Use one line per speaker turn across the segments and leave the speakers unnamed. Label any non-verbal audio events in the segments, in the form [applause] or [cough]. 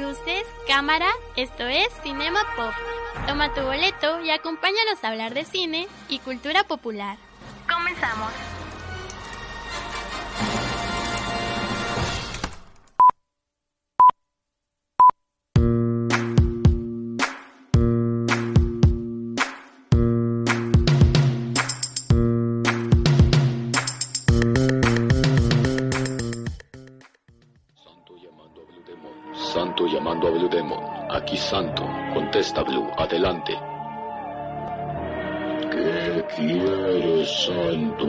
luces, cámara, esto es Cinema Pop. Toma tu boleto y acompáñanos a hablar de cine y cultura popular. Comenzamos.
Contesta Blue. Adelante. ¿Qué quieres, Santo?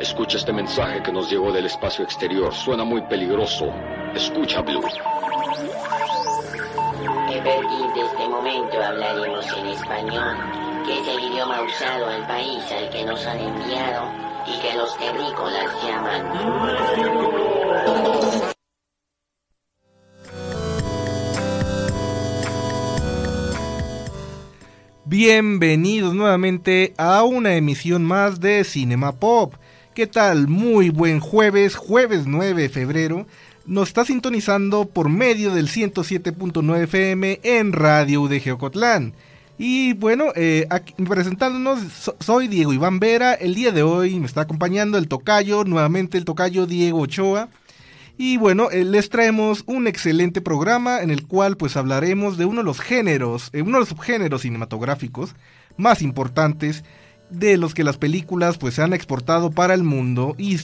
Escucha este mensaje que nos llegó del espacio exterior. Suena muy peligroso. Escucha, Blue.
A partir de este momento hablaremos en español, que es el idioma usado al país al que nos han enviado y que los terrícolas llaman.
Bienvenidos nuevamente a una emisión más de Cinema Pop. ¿Qué tal? Muy buen jueves, jueves 9 de febrero. Nos está sintonizando por medio del 107.9 FM en Radio UDG Ocotlán. Y bueno, eh, aquí, presentándonos, so- soy Diego Iván Vera. El día de hoy me está acompañando el tocayo, nuevamente el tocayo Diego Ochoa. Y bueno, eh, les traemos un excelente programa en el cual pues hablaremos de uno de los géneros, eh, uno de los subgéneros cinematográficos más importantes de los que las películas pues se han exportado para el mundo y,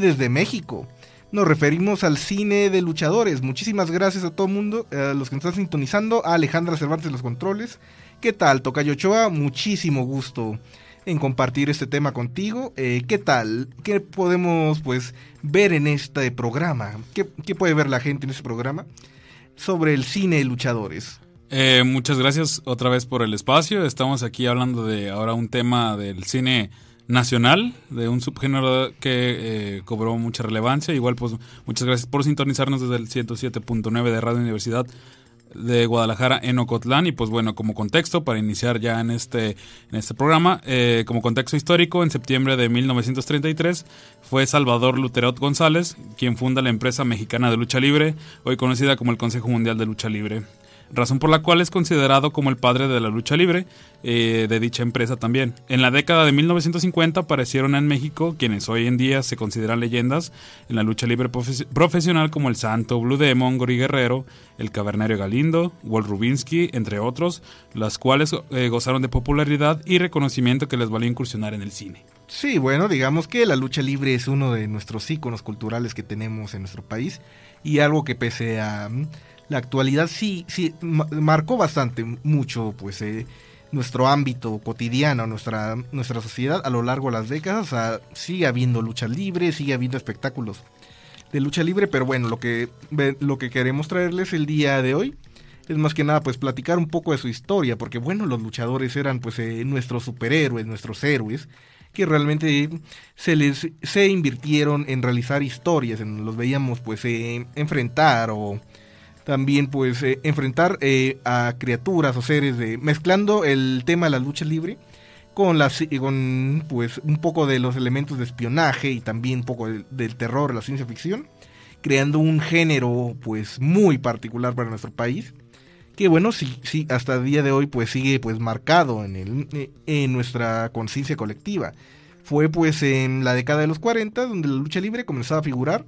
desde México. Nos referimos al cine de luchadores. Muchísimas gracias a todo el mundo, eh, a los que nos están sintonizando, a Alejandra Cervantes los controles. ¿Qué tal, Tocayo Ochoa? Muchísimo gusto en compartir este tema contigo. Eh, ¿Qué tal? ¿Qué podemos pues ver en este programa? ¿Qué, puede ver la gente en este programa? Sobre el cine de luchadores.
Eh, muchas gracias otra vez por el espacio. Estamos aquí hablando de ahora un tema del cine nacional, de un subgénero que eh, cobró mucha relevancia. Igual, pues muchas gracias por sintonizarnos desde el 107.9 de Radio Universidad de Guadalajara en Ocotlán. Y pues bueno como contexto para iniciar ya en este en este programa eh, como contexto histórico en septiembre de 1933 fue Salvador Luterot González quien funda la empresa mexicana de lucha libre hoy conocida como el Consejo Mundial de Lucha Libre razón por la cual es considerado como el padre de la lucha libre eh, de dicha empresa también. En la década de 1950 aparecieron en México quienes hoy en día se consideran leyendas en la lucha libre profes- profesional como el Santo, Blue Demon, Gori Guerrero, el Cavernario Galindo, Walt Rubinsky, entre otros, las cuales eh, gozaron de popularidad y reconocimiento que les valió incursionar en el cine.
Sí, bueno, digamos que la lucha libre es uno de nuestros íconos culturales que tenemos en nuestro país y algo que pese a mm, la actualidad sí, sí ma- marcó bastante mucho pues eh, nuestro ámbito cotidiano, nuestra, nuestra sociedad a lo largo de las décadas. Sigue habiendo lucha libre, sigue habiendo espectáculos de lucha libre, pero bueno, lo que, lo que queremos traerles el día de hoy es más que nada pues platicar un poco de su historia, porque bueno, los luchadores eran pues eh, nuestros superhéroes, nuestros héroes, que realmente se les se invirtieron en realizar historias, en, los veíamos pues eh, enfrentar o también pues eh, enfrentar eh, a criaturas o seres de mezclando el tema de la lucha libre con las con pues un poco de los elementos de espionaje y también un poco del, terror, la ciencia ficción, creando un género pues muy particular para nuestro país que bueno sí sí hasta el día de hoy pues sigue pues marcado en el eh, en nuestra conciencia colectiva. Fue pues en la década de los 40 donde la lucha libre comenzaba a figurar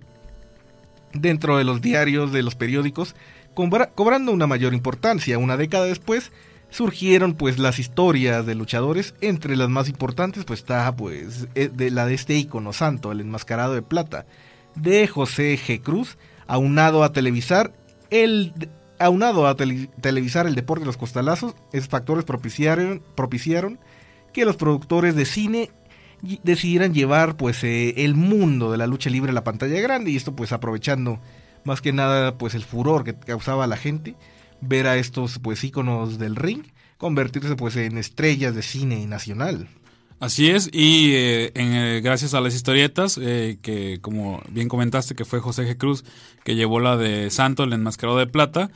dentro de los diarios de los periódicos cobra- cobrando una mayor importancia una década después surgieron pues las historias de luchadores entre las más importantes pues está pues eh, de la de este ícono santo el enmascarado de plata de José G. Cruz aunado a televisar el aunado a tele- televisar el deporte de los costalazos, esos factores propiciaron, propiciaron que los productores de cine decidieran llevar pues eh, el mundo de la lucha libre a la pantalla grande y esto pues aprovechando más que nada pues el furor que causaba la gente ver a estos pues íconos del ring convertirse pues en estrellas de cine nacional.
Así es, y eh, eh, gracias a las historietas, que como bien comentaste que fue José G. Cruz que llevó la de Santo, el enmascarado de plata,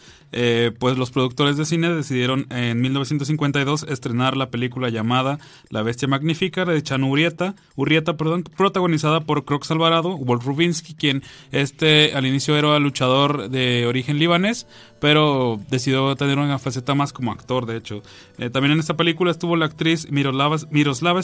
pues los productores de cine decidieron en 1952 estrenar la película llamada La Bestia Magnífica de Chan Urrieta, Urrieta perdón, protagonizada por Crox Alvarado, Wolf Rubinsky, quien este al inicio era luchador de origen libanés, pero decidió tener una faceta más como actor, de hecho. también en esta película estuvo la actriz Miroslava, Miroslava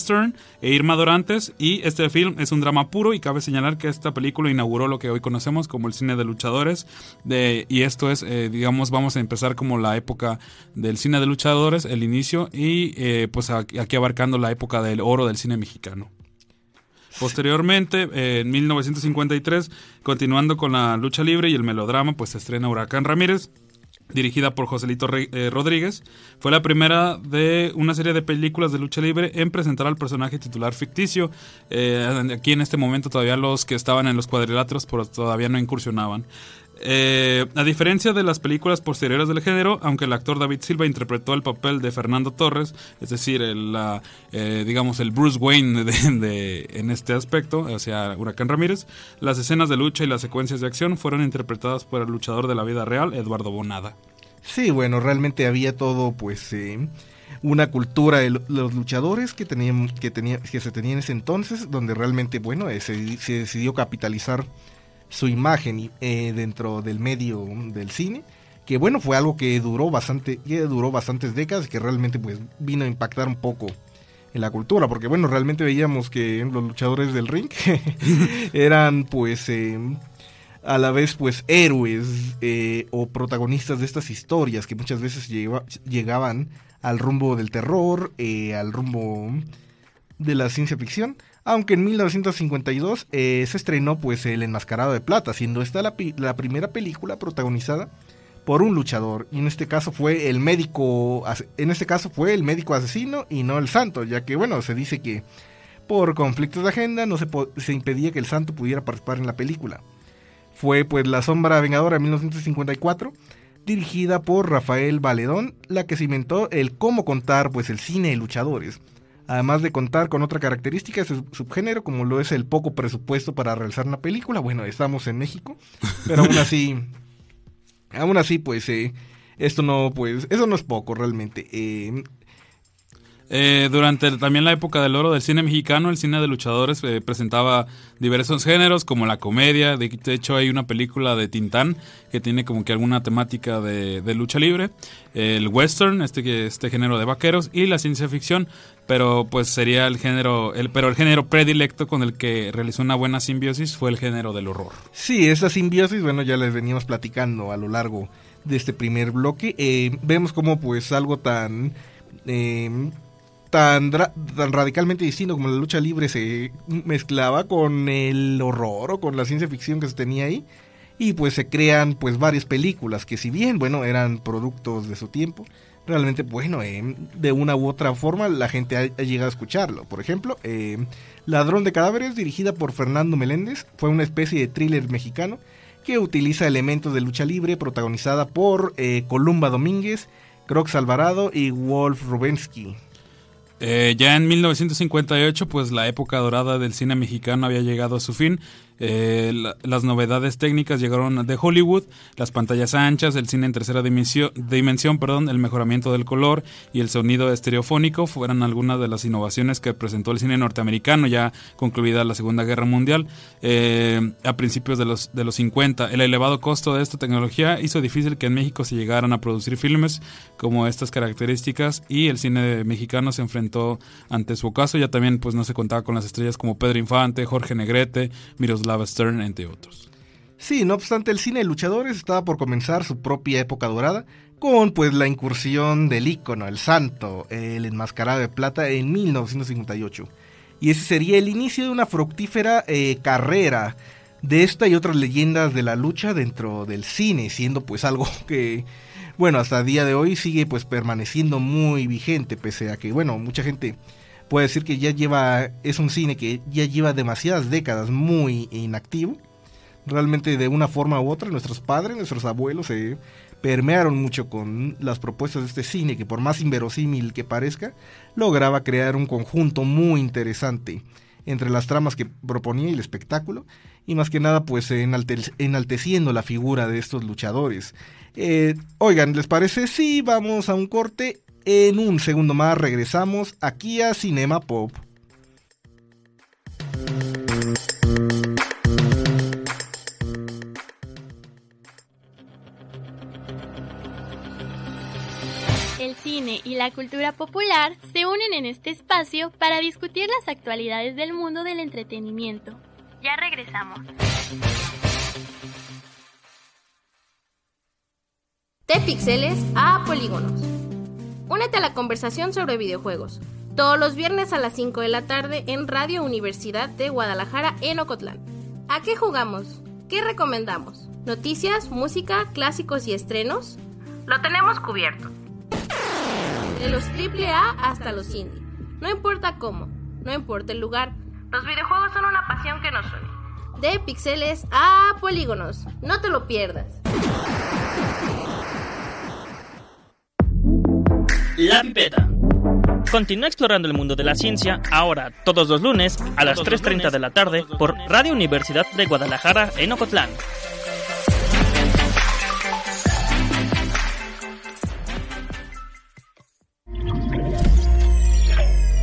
e Irma Dorantes. Y este film es un drama puro y cabe señalar que esta película inauguró lo que hoy conocemos como el cine de luchadores. De, y esto es, eh, digamos, vamos a empezar como la época del cine de luchadores, el inicio, y eh, pues aquí abarcando la época del oro del cine mexicano. Posteriormente, en 1953, continuando con la lucha libre y el melodrama, pues se estrena Huracán Ramírez, dirigida por Joselito eh, Rodríguez, fue la primera de una serie de películas de lucha libre en presentar al personaje titular ficticio. Eh, aquí en este momento todavía los que estaban en los cuadriláteros todavía no incursionaban. Eh, a diferencia de las películas posteriores del género, aunque el actor David Silva interpretó el papel de Fernando Torres, es decir, el, eh, digamos el Bruce Wayne de, en este aspecto, o sea, Huracán Ramírez, las escenas de lucha y las secuencias de acción fueron interpretadas por el luchador de la vida real, Eduardo Bonada.
Sí, bueno, realmente había todo, pues, eh, una cultura de los luchadores que tenían, que tenía, que se tenía en ese entonces, donde realmente, bueno, se, se decidió capitalizar su imagen eh, dentro del medio del cine que bueno fue algo que duró bastante que duró bastantes décadas que realmente pues vino a impactar un poco en la cultura porque bueno realmente veíamos que los luchadores del ring [laughs] eran pues eh, a la vez pues héroes eh, o protagonistas de estas historias que muchas veces llegaban al rumbo del terror al rumbo de la ciencia ficción aunque en 1952 eh, se estrenó pues El Enmascarado de Plata, siendo esta la, primera película protagonizada por un luchador y en este caso fue el médico en este caso fue el médico asesino y no el santo, ya que bueno, se dice que por conflictos de agenda no se, impedía que el santo pudiera participar en la película. Fue pues La sombra vengadora en 1954 dirigida por Rafael Valedón, la que cimentó el cómo contar pues el cine de luchadores además de contar con otra característica de su subgénero, como lo es el poco presupuesto para realizar una película. Bueno, estamos en México, pero aún así, [laughs] aún así, pues, eh, esto no, pues, eso no es poco realmente. Eh,
eh, durante también la época del oro del cine mexicano, el cine de luchadores eh, presentaba diversos géneros como la comedia, de, hecho hay una película de Tintán que tiene como que alguna temática de, lucha libre, el western, este, este género de vaqueros y la ciencia ficción, pero pues sería el género, el, pero el género predilecto con el que realizó una buena simbiosis fue el género del horror.
Sí, esa simbiosis, bueno, ya les veníamos platicando a lo largo de este primer bloque, eh, vemos como pues algo tan tan, radicalmente distinto como la lucha libre se mezclaba con el horror o con la ciencia ficción que se tenía ahí y pues se crean pues varias películas que si bien bueno eran productos de su tiempo realmente bueno eh, de una u otra forma la gente ha, llegado a escucharlo. Por ejemplo eh, Ladrón de cadáveres dirigida por Fernando Meléndez fue una especie de thriller mexicano que utiliza elementos de lucha libre protagonizada por eh, Columba Domínguez Crox Alvarado y Wolf Rubensky
eh, ya en 1958, pues la época dorada del cine mexicano había llegado a su fin eh, las novedades técnicas llegaron de Hollywood, las pantallas anchas, el cine en tercera dimensión, perdón, el mejoramiento del color y el sonido estereofónico fueron algunas de las innovaciones que presentó el cine norteamericano ya concluida la Segunda Guerra Mundial eh, a principios de los, de los 50. El elevado costo de esta tecnología hizo difícil que en México se llegaran a producir filmes como estas características y el cine mexicano se enfrentó ante su ocaso. Ya también pues no se contaba con las estrellas como Pedro Infante, Jorge Negrete, Miros Lava Stern, entre otros.
Sí, no obstante, el cine de luchadores estaba por comenzar su propia época dorada, con pues la incursión del ícono, el santo, el enmascarado de plata en 1958. Y ese sería el inicio de una fructífera eh, carrera de esta y otras leyendas de la lucha dentro del cine, siendo pues algo [laughs] que, bueno, hasta el día de hoy sigue pues permaneciendo muy vigente, pese a que, bueno, mucha gente puede decir que ya lleva, es un cine que ya lleva demasiadas décadas muy inactivo. realmente de una forma u otra nuestros padres, nuestros abuelos se permearon mucho con las propuestas de este cine que por más inverosímil que parezca, lograba crear un conjunto muy interesante entre las tramas que proponía y el espectáculo, y más que nada pues enalteciendo la figura de estos luchadores. Eh, oigan, ¿les parece? Sí, vamos a un corte. En un segundo más regresamos aquí a Cinema Pop.
El cine y la cultura popular se unen en este espacio para discutir las actualidades del mundo del entretenimiento. Ya regresamos.
De pixeles a polígonos. Únete a la conversación sobre videojuegos. Todos los viernes a las 5 de la tarde en Radio Universidad de Guadalajara en Ocotlán. ¿A qué jugamos? ¿Qué recomendamos? ¿Noticias, música, clásicos y estrenos? Lo tenemos cubierto. De los AAA hasta los indie. No importa cómo, no importa el lugar, los videojuegos son una pasión que nos une. De pixeles a polígonos. No te lo pierdas.
La Pipeta. Continúa explorando el mundo de la ciencia ahora, todos los lunes, a las 3.30 de la tarde, por Radio Universidad de Guadalajara en Ocotlán.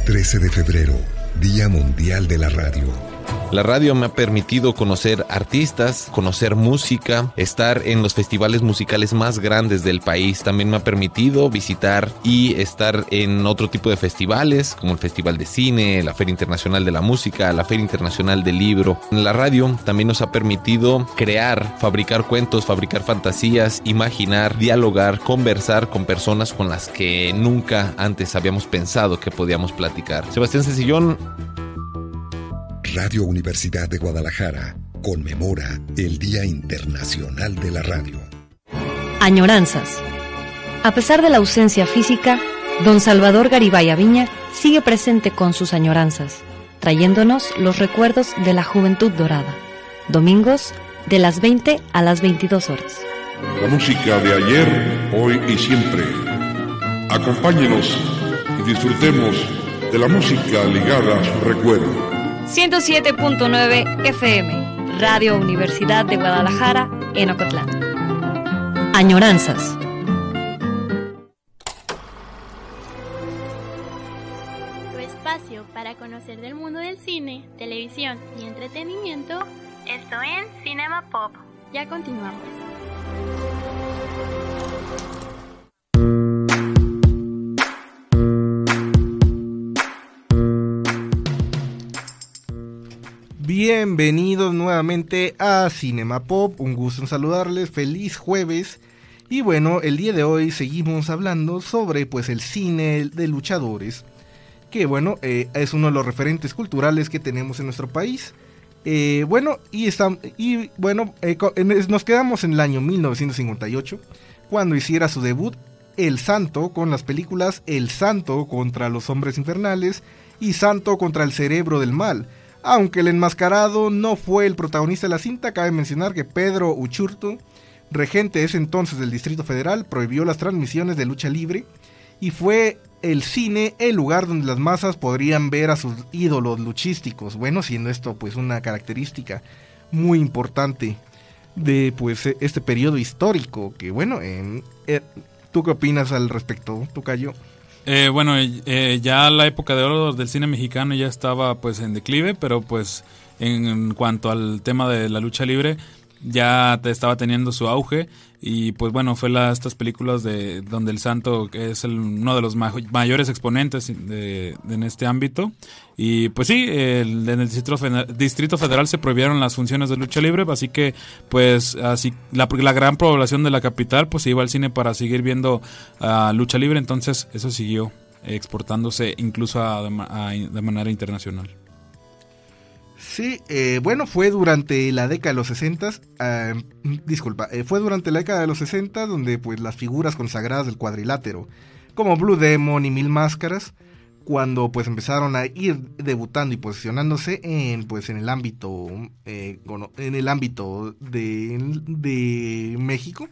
13 de febrero, Día Mundial de la Radio.
La radio me ha permitido conocer artistas, conocer música, estar en los festivales musicales más grandes del país. También me ha permitido visitar y estar en otro tipo de festivales, como el Festival de Cine, la Feria Internacional de la Música, la Feria Internacional del Libro. La radio también nos ha permitido crear, fabricar cuentos, fabricar fantasías, imaginar, dialogar, conversar con personas con las que nunca antes habíamos pensado que podíamos platicar. Sebastián Cecillón
Radio Universidad de Guadalajara conmemora el Día Internacional de la Radio.
Añoranzas. A pesar de la ausencia física, don Salvador Garibay Aviña sigue presente con sus añoranzas, trayéndonos los recuerdos de la juventud dorada. Domingos de las 20 a las 22 horas.
La música de ayer, hoy y siempre. Acompáñenos y disfrutemos de la música ligada a su recuerdo.
107.9 FM, Radio Universidad de Guadalajara, en Ocotlán. Añoranzas.
Tu espacio para conocer del mundo del cine, televisión y entretenimiento, esto en Cinema Pop. Ya continuamos.
Bienvenidos nuevamente a Cinema Pop, un gusto en saludarles, feliz jueves. Y bueno, el día de hoy seguimos hablando sobre pues el cine de luchadores, que bueno, eh, es uno de los referentes culturales que tenemos en nuestro país. Eh, bueno, y, y bueno, eh, nos quedamos en el año 1958, cuando hiciera su debut El Santo con las películas El Santo contra los Hombres Infernales y Santo contra el Cerebro del Mal aunque el enmascarado no fue el protagonista de la cinta, cabe mencionar que Pedro Uchurto, regente ese entonces del Distrito Federal, prohibió las transmisiones de lucha libre y fue el cine el lugar donde las masas podrían ver a sus ídolos luchísticos. Bueno, siendo esto pues una característica muy importante de pues este periodo histórico que bueno, eh, ¿tú qué opinas al respecto, Tucayo?
Eh, bueno, eh, ya la época de oro del cine mexicano ya estaba pues en declive, pero pues en, cuanto al tema de la lucha libre ya estaba teniendo su auge. Y pues bueno fue la, estas películas de donde el santo es uno de los mayores exponentes de, en este ámbito. Y pues sí en el distrito, federal se prohibieron las funciones de lucha libre. Así que pues así la, gran población de la capital pues se iba al cine para seguir viendo uh, lucha libre. Entonces eso siguió exportándose incluso de manera internacional
Sí, eh, bueno, fue durante la década de los 60, ah, disculpa, eh, fue durante la década de los 60 donde pues las figuras consagradas del cuadrilátero, como Blue Demon y Mil Máscaras, cuando pues empezaron a ir debutando y posicionándose en pues en el ámbito eh, en el ámbito de, de México.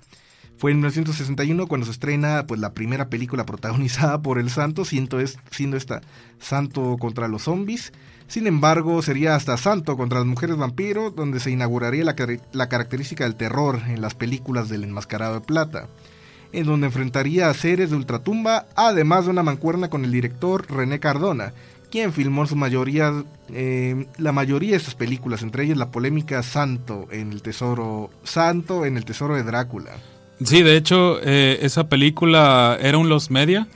Fue en 1961 cuando se estrena pues la primera película protagonizada por el Santo siendo, es, siendo esta Santo contra los zombies sin embargo, sería hasta Santo contra las mujeres vampiro, donde se inauguraría la, característica del terror en las películas del enmascarado de plata, en donde enfrentaría a seres de ultratumba, además de una mancuerna con el director René Cardona, quien filmó su mayoría, eh, la mayoría de sus películas, entre ellas la polémica Santo en el tesoro, Santo en el tesoro de Drácula.
Sí, de hecho, eh, esa película era un Los Media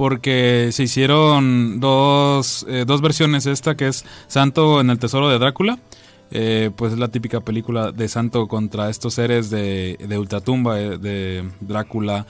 porque se hicieron dos, eh, dos versiones, esta que es Santo en el Tesoro de Drácula, eh, pues es la típica película de Santo contra estos seres de, de Ultratumba, eh, de Drácula,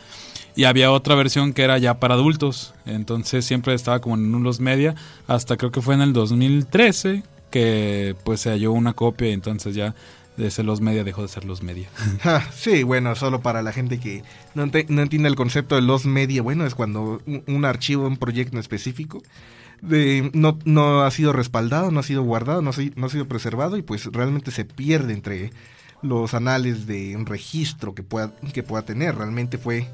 y había otra versión que era ya para adultos, entonces siempre estaba como en unos media, hasta creo que fue en el 2013 que pues se halló una copia entonces ya de ser los media dejó de ser los media. [laughs]
sí, bueno, solo para la gente que no, entiende el concepto de los media, bueno, es cuando un, archivo, un proyecto específico de, no, no ha sido respaldado, no ha sido guardado, no ha, no ha sido preservado y pues realmente se pierde entre los anales de un registro que pueda, que pueda tener. Realmente fue,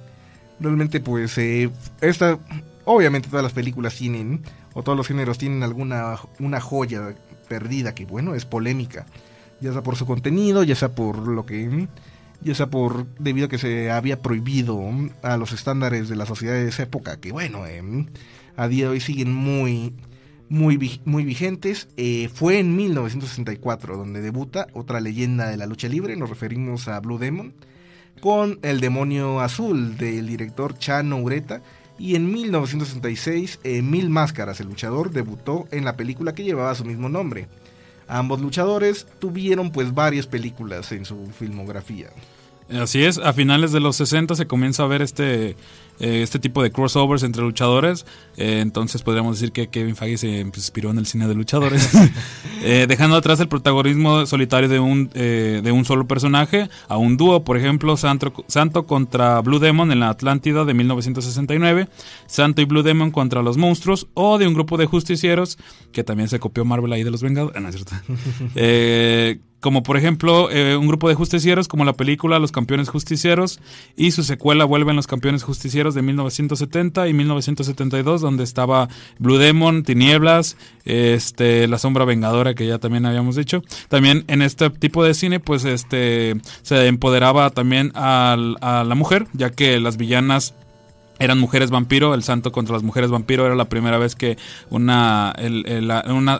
realmente pues eh, esta, obviamente todas las películas tienen, o todos los géneros tienen alguna una joya perdida que bueno, es polémica ya sea por su contenido, ya sea por lo que ya sea por debido a que se había prohibido a los estándares de la sociedad de esa época, que bueno, em, a día de hoy siguen muy muy, muy vigentes. Eh, fue en 1964 donde debuta otra leyenda de la lucha libre, nos referimos a Blue Demon, con El demonio azul del director Chano Ureta. Y en 1966, Mil Máscaras, el luchador, debutó en la película que llevaba su mismo nombre. Ambos luchadores tuvieron pues varias películas en su filmografía.
Así es, a finales de los 60 se comienza a ver este eh, este tipo de crossovers entre luchadores. Eh, entonces podríamos decir que Kevin Feige se inspiró en el cine de luchadores, [laughs] eh, dejando atrás el protagonismo solitario de un, de un solo personaje a un dúo, por ejemplo, Santo, Santo contra Blue Demon en la Atlántida de 1969, Santo y Blue Demon contra los monstruos, o de un grupo de justicieros, que también se copió Marvel ahí de los Vengadores, [laughs] no es cierto. [laughs] como por ejemplo un grupo de justicieros como la película Los Campeones Justicieros y su secuela Vuelven los Campeones Justicieros de 1970 y 1972, donde estaba Blue Demon, Tinieblas, este, La Sombra Vengadora, que ya también habíamos dicho. También en este tipo de cine, pues este, se empoderaba también a la mujer, ya que las villanas eran mujeres vampiro, el santo contra las mujeres vampiro era la primera vez que una,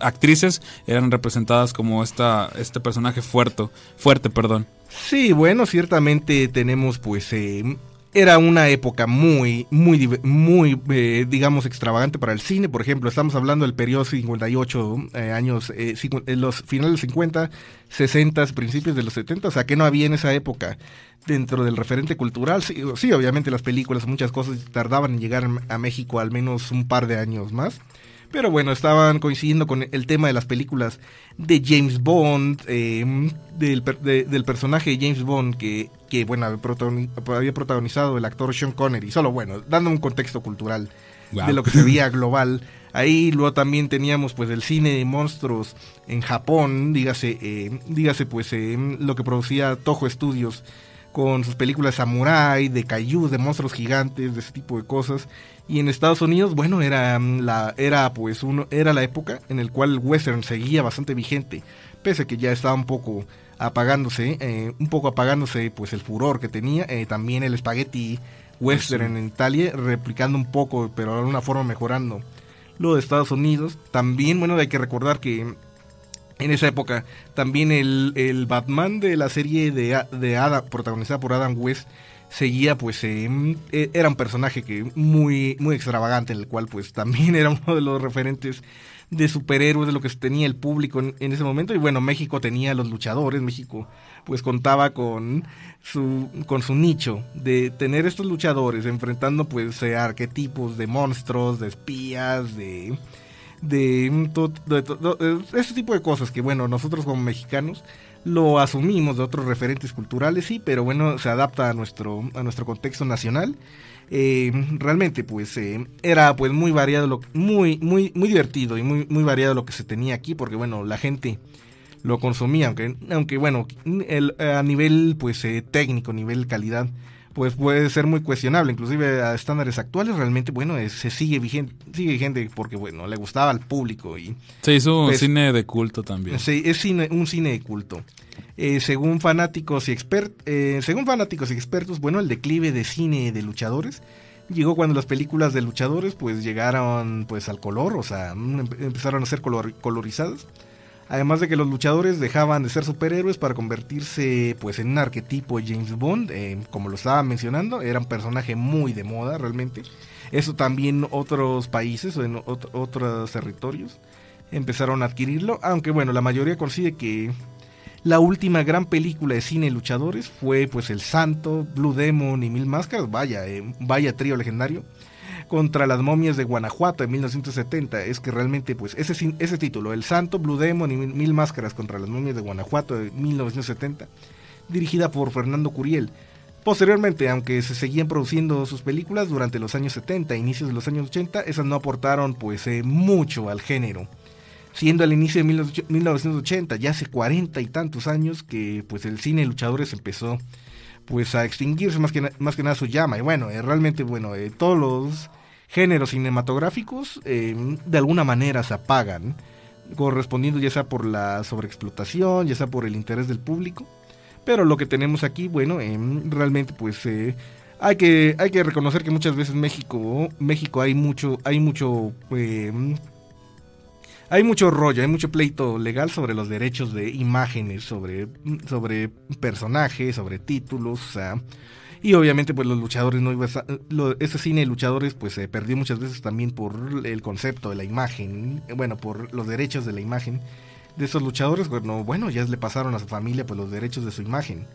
actrices eran representadas como esta, este personaje fuerte, fuerte, perdón.
Sí, bueno, ciertamente tenemos pues eh, era una época muy, muy, muy, eh, digamos, extravagante para el cine. Por ejemplo, estamos hablando del periodo 58 eh, años, eh, los finales de 50, 60, principios de los 70, o sea, que no había en esa época dentro del referente cultural. Sí, sí, obviamente las películas, muchas cosas tardaban en llegar a México al menos un par de años más. Pero bueno, estaban coincidiendo con el tema de las películas de James Bond, em, del, del, personaje de James Bond que, que bueno, había protagonizado el actor Sean Connery. Solo bueno, dando un contexto cultural de lo que se veía global. Ahí luego también teníamos pues el cine de monstruos en Japón, dígase, eh, dígase pues em, lo que producía Toho Studios con sus películas samurai, de kaiju, de monstruos gigantes, de ese tipo de cosas. Y en Estados Unidos, bueno, era mm, la era pues uno era la época en el cual el western seguía bastante vigente, pese a que ya estaba un poco apagándose, eh, un poco apagándose pues el furor que tenía, eh, también el spaghetti western en Italia, replicando un poco, pero de alguna forma mejorando lo de Estados Unidos. También, bueno, hay que recordar que en esa época también el, el Batman de la serie de, de Adam, protagonizada por Adam West, seguía pues eh, era un personaje que muy muy extravagante en el cual pues [laughs] también era uno de los referentes de superhéroes de lo que tenía el público en, ese momento. Y bueno México tenía los luchadores México pues contaba con su con su nicho de tener estos luchadores enfrentando pues eh, arquetipos de monstruos de espías de de, de, de, ese tipo de cosas que bueno nosotros como mexicanos lo asumimos de otros referentes culturales, sí, pero bueno, se adapta a nuestro, a nuestro contexto nacional. Eh, realmente, pues, eh, era pues muy variado, lo, muy, muy, muy divertido y muy, muy variado lo que se tenía aquí, porque bueno, la gente lo consumía, aunque, aunque bueno, a nivel pues eh, técnico, nivel calidad, pues puede ser muy cuestionable, inclusive a estándares actuales realmente, bueno, se sigue vigente, sigue vigente porque, bueno, le gustaba al público y...
Se hizo un pues, cine de culto también.
Sí, es cine, un cine de culto. Eh, según fanáticos y expert, eh, según fanáticos y expertos, bueno, el declive de cine de luchadores llegó cuando las películas de luchadores pues llegaron pues al color, o sea, em, empezaron a ser colorizadas Además de que los luchadores dejaban de ser superhéroes para convertirse pues en un arquetipo James Bond, eh, como lo estaba mencionando, era un personaje muy de moda realmente. Eso también otros países o en otros territorios empezaron a adquirirlo, aunque bueno, la mayoría consigue que la última gran película de cine luchadores fue pues El Santo, Blue Demon y Mil Máscaras, vaya, eh, vaya trío legendario contra las momias de Guanajuato en 1970. Es que realmente, pues, ese, ese título, El Santo, Blue Demon y Mil Máscaras contra las momias de Guanajuato de 1970, dirigida por Fernando Curiel. Posteriormente, aunque se seguían produciendo sus películas durante los años 70 e inicios de los años 80, esas no aportaron pues eh, mucho al género. Siendo al inicio de 1980, ya hace cuarenta y tantos años que pues el cine de luchadores empezó pues a extinguirse más que, más que nada su llama. Y bueno, eh, realmente, bueno, eh, todos los géneros cinematográficos eh, de alguna manera se apagan, correspondiendo ya sea por la sobreexplotación, ya sea por el interés del público. Pero lo que tenemos aquí, bueno, eh, realmente pues eh, hay que hay que reconocer que muchas veces México México hay mucho hay mucho hay mucho rollo, hay mucho pleito legal sobre los derechos de imágenes, sobre, sobre personajes, sobre títulos, o sea, y obviamente pues los luchadores no iba a, ese cine de luchadores pues se perdió muchas veces también por el concepto de la imagen, bueno, por los derechos de la imagen de esos luchadores, bueno, bueno, ya le pasaron a su familia pues los derechos de su imagen.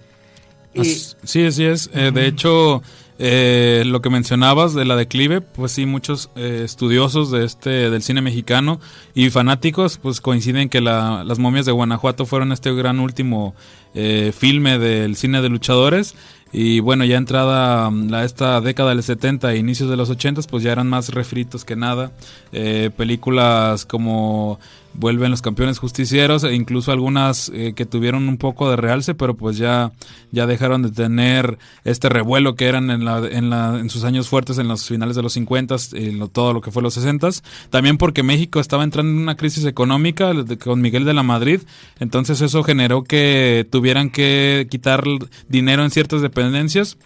sí, así es. Eh, de hecho, eh, lo que mencionabas de la declive, pues sí, muchos eh, estudiosos de este del cine mexicano y fanáticos, pues coinciden que la, las momias de Guanajuato fueron este gran último filme del cine de luchadores y bueno, ya entrada mm, la, esta década del 70 e inicios de los 80, pues ya eran más refritos que nada. Eh, películas como vuelven los campeones justicieros e incluso algunas eh, que tuvieron un poco de realce pero pues ya ya dejaron de tener este revuelo que eran en la, en, la, en sus años fuertes en los finales de los 50 en todo lo que fue los 60 también porque México estaba entrando en una crisis económica con Miguel de la Madrid. Entonces eso generó que tuvieran que quitar dinero en ciertas dependencias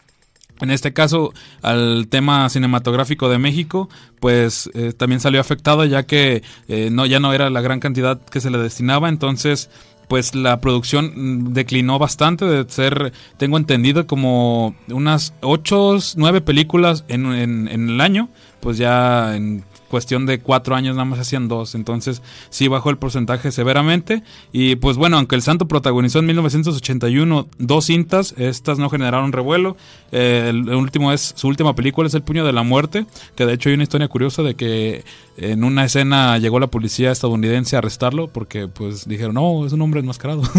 en este caso, al tema cinematográfico de México, pues eh, también salió afectado ya que eh, no ya no era la gran cantidad que se le destinaba, entonces pues la producción mm, declinó bastante de ser, tengo entendido, como unas 8, 9 películas en, en, en el año, pues ya en cuestión de cuatro años nada más hacían dos. Entonces sí bajó el porcentaje severamente. Y pues bueno, aunque el Santo protagonizó en 1981 dos cintas, estas no generaron revuelo. Eh, el, último es, su última película es El Puño de la Muerte, que de hecho hay una historia curiosa de que en una escena llegó la policía estadounidense a arrestarlo porque pues dijeron, no, es un hombre enmascarado. [laughs]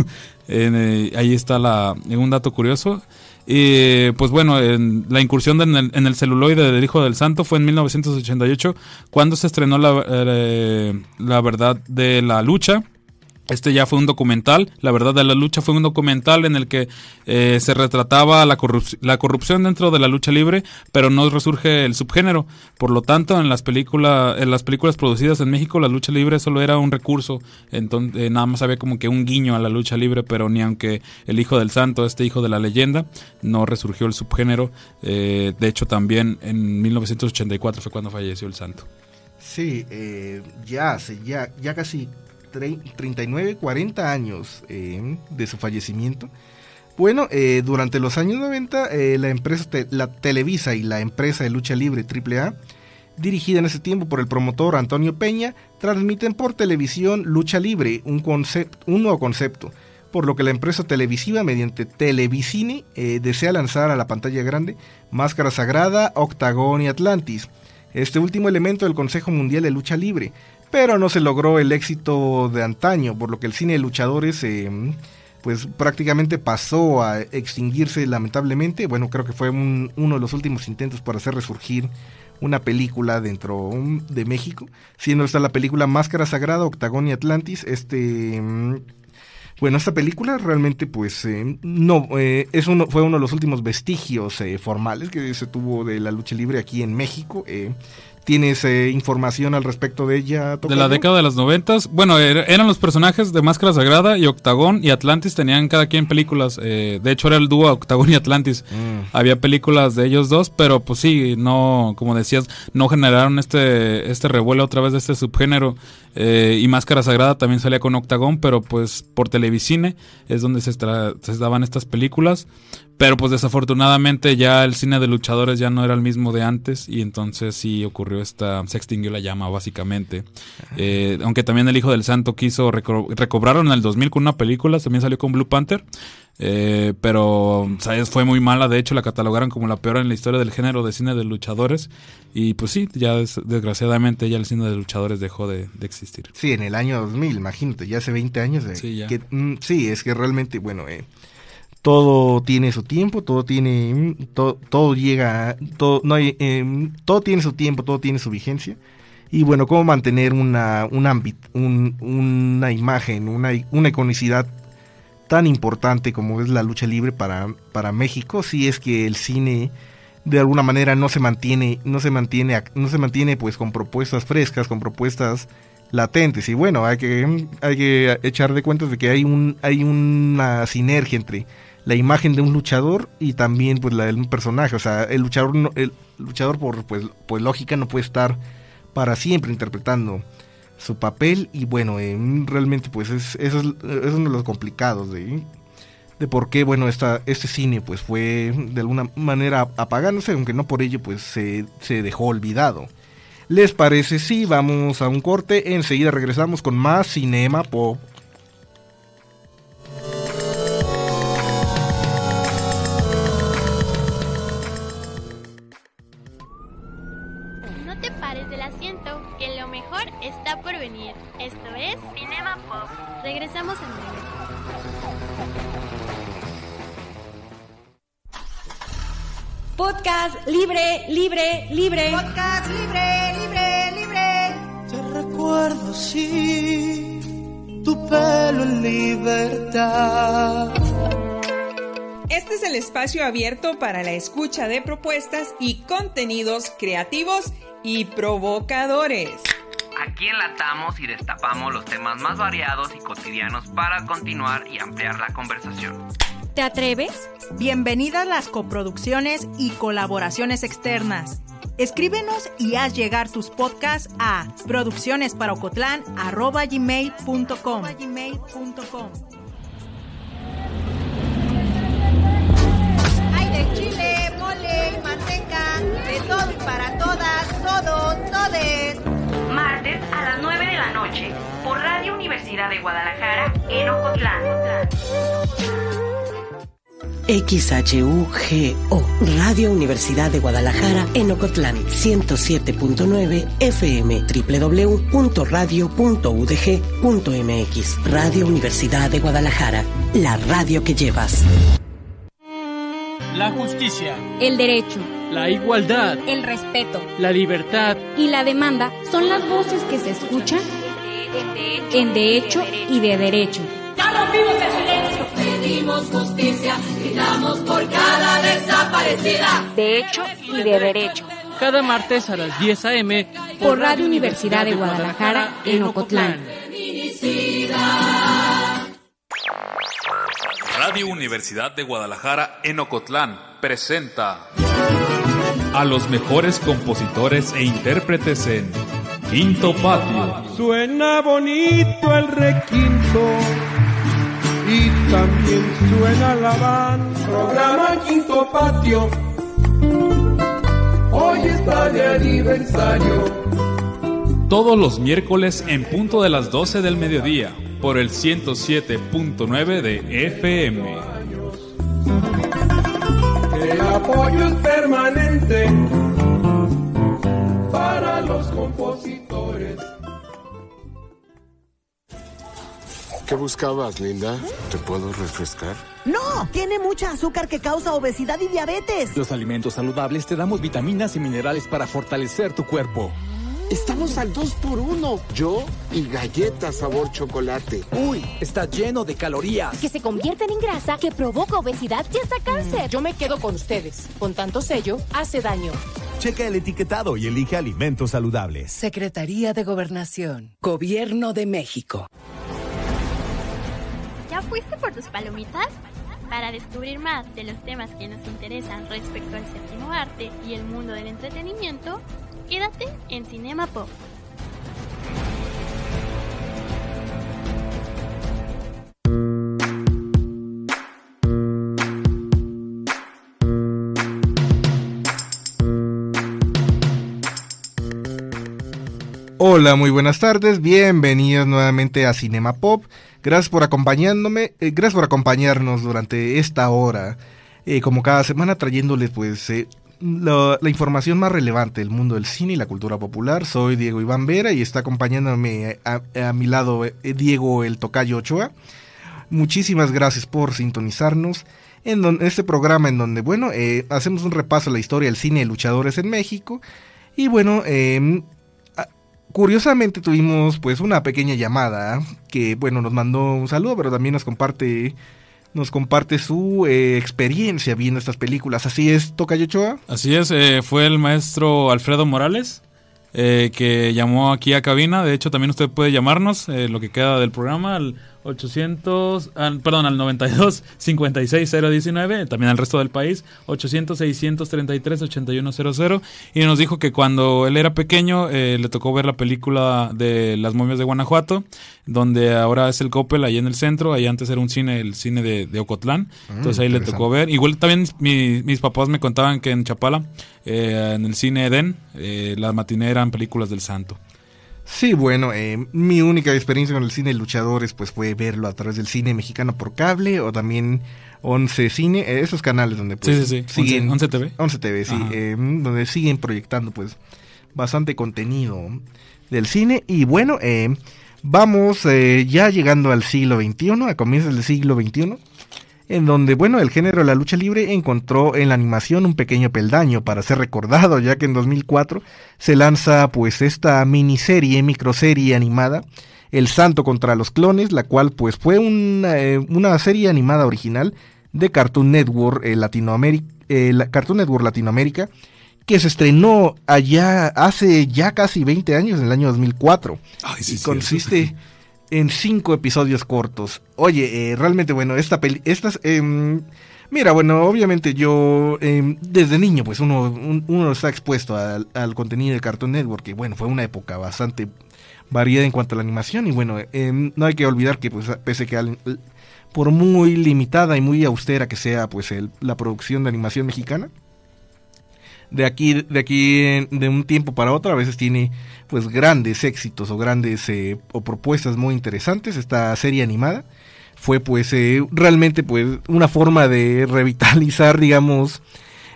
Eh, ahí está la, un dato curioso. Y pues bueno, en la incursión en, el, en, el, celuloide del Hijo del Santo fue en 1988 cuando se estrenó la, eh, la verdad de la lucha este ya fue un documental, la verdad de la lucha fue un documental en el que eh, se retrataba la, la, corrupción dentro de la lucha libre, pero no resurge el subgénero. Por lo tanto, en las, películas en las películas producidas en México, la lucha libre solo era un recurso, entonces eh, nada más había como que un guiño a la lucha libre, pero ni aunque el hijo del santo, este hijo de la leyenda, no resurgió el subgénero. Eh, de hecho, también en 1984 fue cuando falleció el santo.
Sí, ya, ya, ya casi 39, 40 años eh, de su fallecimiento. Bueno, eh, durante los años 90, eh, la empresa la Televisa y la empresa de lucha libre AAA, dirigida en ese tiempo por el promotor Antonio Peña, transmiten por televisión lucha libre, un, un nuevo concepto, por lo que la empresa televisiva, mediante Televicine, desea lanzar a la pantalla grande Máscara Sagrada, Octagón y Atlantis, este último elemento del Consejo Mundial de Lucha Libre, pero no se logró el éxito de antaño, por lo que el cine de luchadores eh, pues prácticamente pasó a extinguirse lamentablemente. Bueno, creo que fue uno de los últimos intentos por hacer resurgir una película dentro de México, siendo esta la película Máscara Sagrada, Octagón y Atlantis. Este, mm, bueno, esta película realmente, pues, eh, no, eh, fue uno de los últimos vestigios formales que se tuvo de la lucha libre aquí en México. ¿Tienes información al respecto de ella?
De la década de los noventas. Bueno, er, eran los personajes de Máscara Sagrada y Octagón y Atlantis tenían cada quien películas. de hecho, era el dúo Octagón y Atlantis. Mm. Había películas de ellos dos, pero pues sí, no, como decías, no generaron este, este revuelo otra vez de este subgénero. Eh, y Máscara Sagrada también salía con Octagón, pero pues por Televicine es donde se, se daban estas películas. Pero pues desafortunadamente ya el cine de luchadores ya no era el mismo de antes y entonces sí ocurrió esta, se extinguió la llama básicamente. Eh, aunque también el Hijo del Santo quiso, recobraron en el 2000 con una película, también salió con Blue Panther, eh, pero ¿sabes? fue muy mala, de hecho la catalogaron como la peor en la historia del género de cine de luchadores y pues sí, ya desgraciadamente ya el cine de luchadores dejó de, existir.
Sí, en el año 2000, imagínate, ya hace 20 años. sí, Que, mm, sí, es que realmente, bueno, eh, todo tiene su tiempo, todo tiene, mm, todo, todo llega, todo, no hay, eh, todo tiene su tiempo, todo tiene su vigencia. Y bueno, cómo mantener una, un ámbito, una imagen, una, una iconicidad tan importante como es la lucha libre para, para México, si es que el cine de alguna manera no se mantiene, no se mantiene, no se mantiene pues con propuestas frescas, con propuestas latentes. Y bueno, hay que, hay que echar de cuenta de que hay un, hay una sinergia entre la imagen de un luchador y también pues la de un personaje. O sea, el luchador, el luchador por pues, pues lógica no puede estar para siempre interpretando su papel y bueno, eh, realmente pues es, es, uno de los complicados de, de por qué, bueno, esta, este cine pues fue de alguna manera apagándose, aunque no por ello pues se, se dejó olvidado. ¿Les parece? Sí, vamos a un corte, enseguida regresamos con más
cinema pop. Regresamos en breve.
Podcast libre, libre, libre.
Podcast libre, libre, libre.
Te recuerdo, sí, tu pelo en libertad.
Este es el espacio abierto para la escucha de propuestas y contenidos creativos y provocadores.
Aquí enlatamos y destapamos los temas más variados y cotidianos para continuar y ampliar la conversación.
¿Te atreves?
Bienvenidas las coproducciones y colaboraciones externas. Escríbenos y haz llegar tus podcasts a produccionesparocotlán.com.
Hay de chile, mole, manteca, de todo y para todas, todos, todes
martes a las 9 de la noche por Radio Universidad de Guadalajara en Ocotlán.
XHUGO, Radio Universidad de Guadalajara en Ocotlán, 107.9 FM, www.radio.udg.mx. Radio Universidad de Guadalajara, la radio que llevas.
La justicia.
El derecho
la igualdad,
el respeto,
la libertad
y la demanda son las voces que se escuchan en de hecho y de derecho.
Ya rompimos el silencio. Pedimos justicia, gritamos por cada desaparecida.
De hecho y de derecho.
Cada martes a las 10 a.m.
por Radio Universidad de Guadalajara en Ocotlán.
Radio Universidad de Guadalajara en Ocotlán presenta a los mejores compositores e intérpretes en Quinto Patio.
Suena bonito el requinto y también suena la banda. Programa Quinto Patio. Hoy está de aniversario.
Todos los miércoles en punto de las 12 del mediodía por el 107.9 de FM.
El apoyo es permanente para los compositores.
¿Qué buscabas, Linda? ¿Te puedo refrescar?
No, tiene mucha azúcar que causa obesidad y diabetes.
Los alimentos saludables te damos vitaminas y minerales para fortalecer tu cuerpo.
Estamos al 2 por 1 Yo y galletas sabor chocolate.
Uy, está lleno de calorías.
Que se convierten en grasa, que provoca obesidad y hasta cáncer.
Yo me quedo con ustedes. Con tanto sello, hace daño.
Checa el etiquetado y elige alimentos saludables.
Secretaría de Gobernación. Gobierno de México.
¿Ya fuiste por tus palomitas? Para descubrir más de los temas que nos interesan respecto al séptimo arte y el mundo del entretenimiento, quédate en Cinema Pop.
Hola, muy buenas tardes, bienvenidos nuevamente a Cinema Pop. Gracias por acompañándome, eh, gracias por acompañarnos durante esta hora, eh, como cada semana trayéndoles pues eh, la, información más relevante del mundo del cine y la cultura popular. Soy Diego Iván Vera y está acompañándome a, mi lado eh, Diego el Tocayo Ochoa. Muchísimas gracias por sintonizarnos en este programa en donde, bueno, eh, hacemos un repaso a la historia del cine de luchadores en México. Y bueno, a- curiosamente tuvimos pues una pequeña llamada que, bueno, nos mandó un saludo, pero también nos comparte nos comparte su eh, experiencia viendo estas películas. Así es, Tocayo Ochoa.
Así es, eh, fue el maestro Alfredo Morales eh, que llamó aquí a cabina. De hecho, también usted puede llamarnos, eh, lo que queda del programa, al 800, al- perdón, al 92 56 019, también al resto del país, 800 633 8100. Y nos dijo que cuando él era pequeño eh, le tocó ver la película de Las momias de Guanajuato, donde ahora es el Coppel, ahí en el centro, ahí antes era un cine, el cine de, de Ocotlán.
Mm,
Entonces ahí le tocó ver. Igual también mi- mis papás me contaban que en Chapala, eh, en el cine Eden, eh, las matiné eran películas del santo.
Sí, bueno, eh, mi única experiencia con el cine de luchadores pues fue verlo a través del cine mexicano por cable o también 11 Cine, eh, esos canales donde pues
Sí, sí, sí.
siguen
11 TV.
11 TV, sí, eh, donde siguen proyectando pues bastante contenido del cine y bueno, eh, vamos eh, ya llegando al siglo XXI, a comienzos del siglo XXI en donde, bueno, el género de la lucha libre encontró en la animación un pequeño peldaño para ser recordado, ya que en 2004 se lanza pues esta miniserie, microserie animada, El Santo contra los Clones, la cual pues fue una, eh, una serie animada original de Cartoon Network eh, Latinoamérica, eh, la- Cartoon Network Latinoamérica, que se estrenó allá hace ya casi 20 años, en el año 2004.
Ay, sí,
y
cierto.
En cinco episodios cortos. Oye, eh, realmente bueno, esta peli, estas, em, mira, bueno, obviamente yo em, desde niño, pues uno, un- uno está expuesto al, contenido de Cartoon Network, que bueno, fue una época bastante variada en cuanto a la animación y bueno, em, no hay que olvidar que pues pese que al- por muy limitada y muy austera que sea pues la producción de animación mexicana, de aquí de aquí de un tiempo para otro a veces tiene pues grandes éxitos o grandes eh, o propuestas muy interesantes. Esta serie animada fue pues eh, realmente pues una forma de revitalizar digamos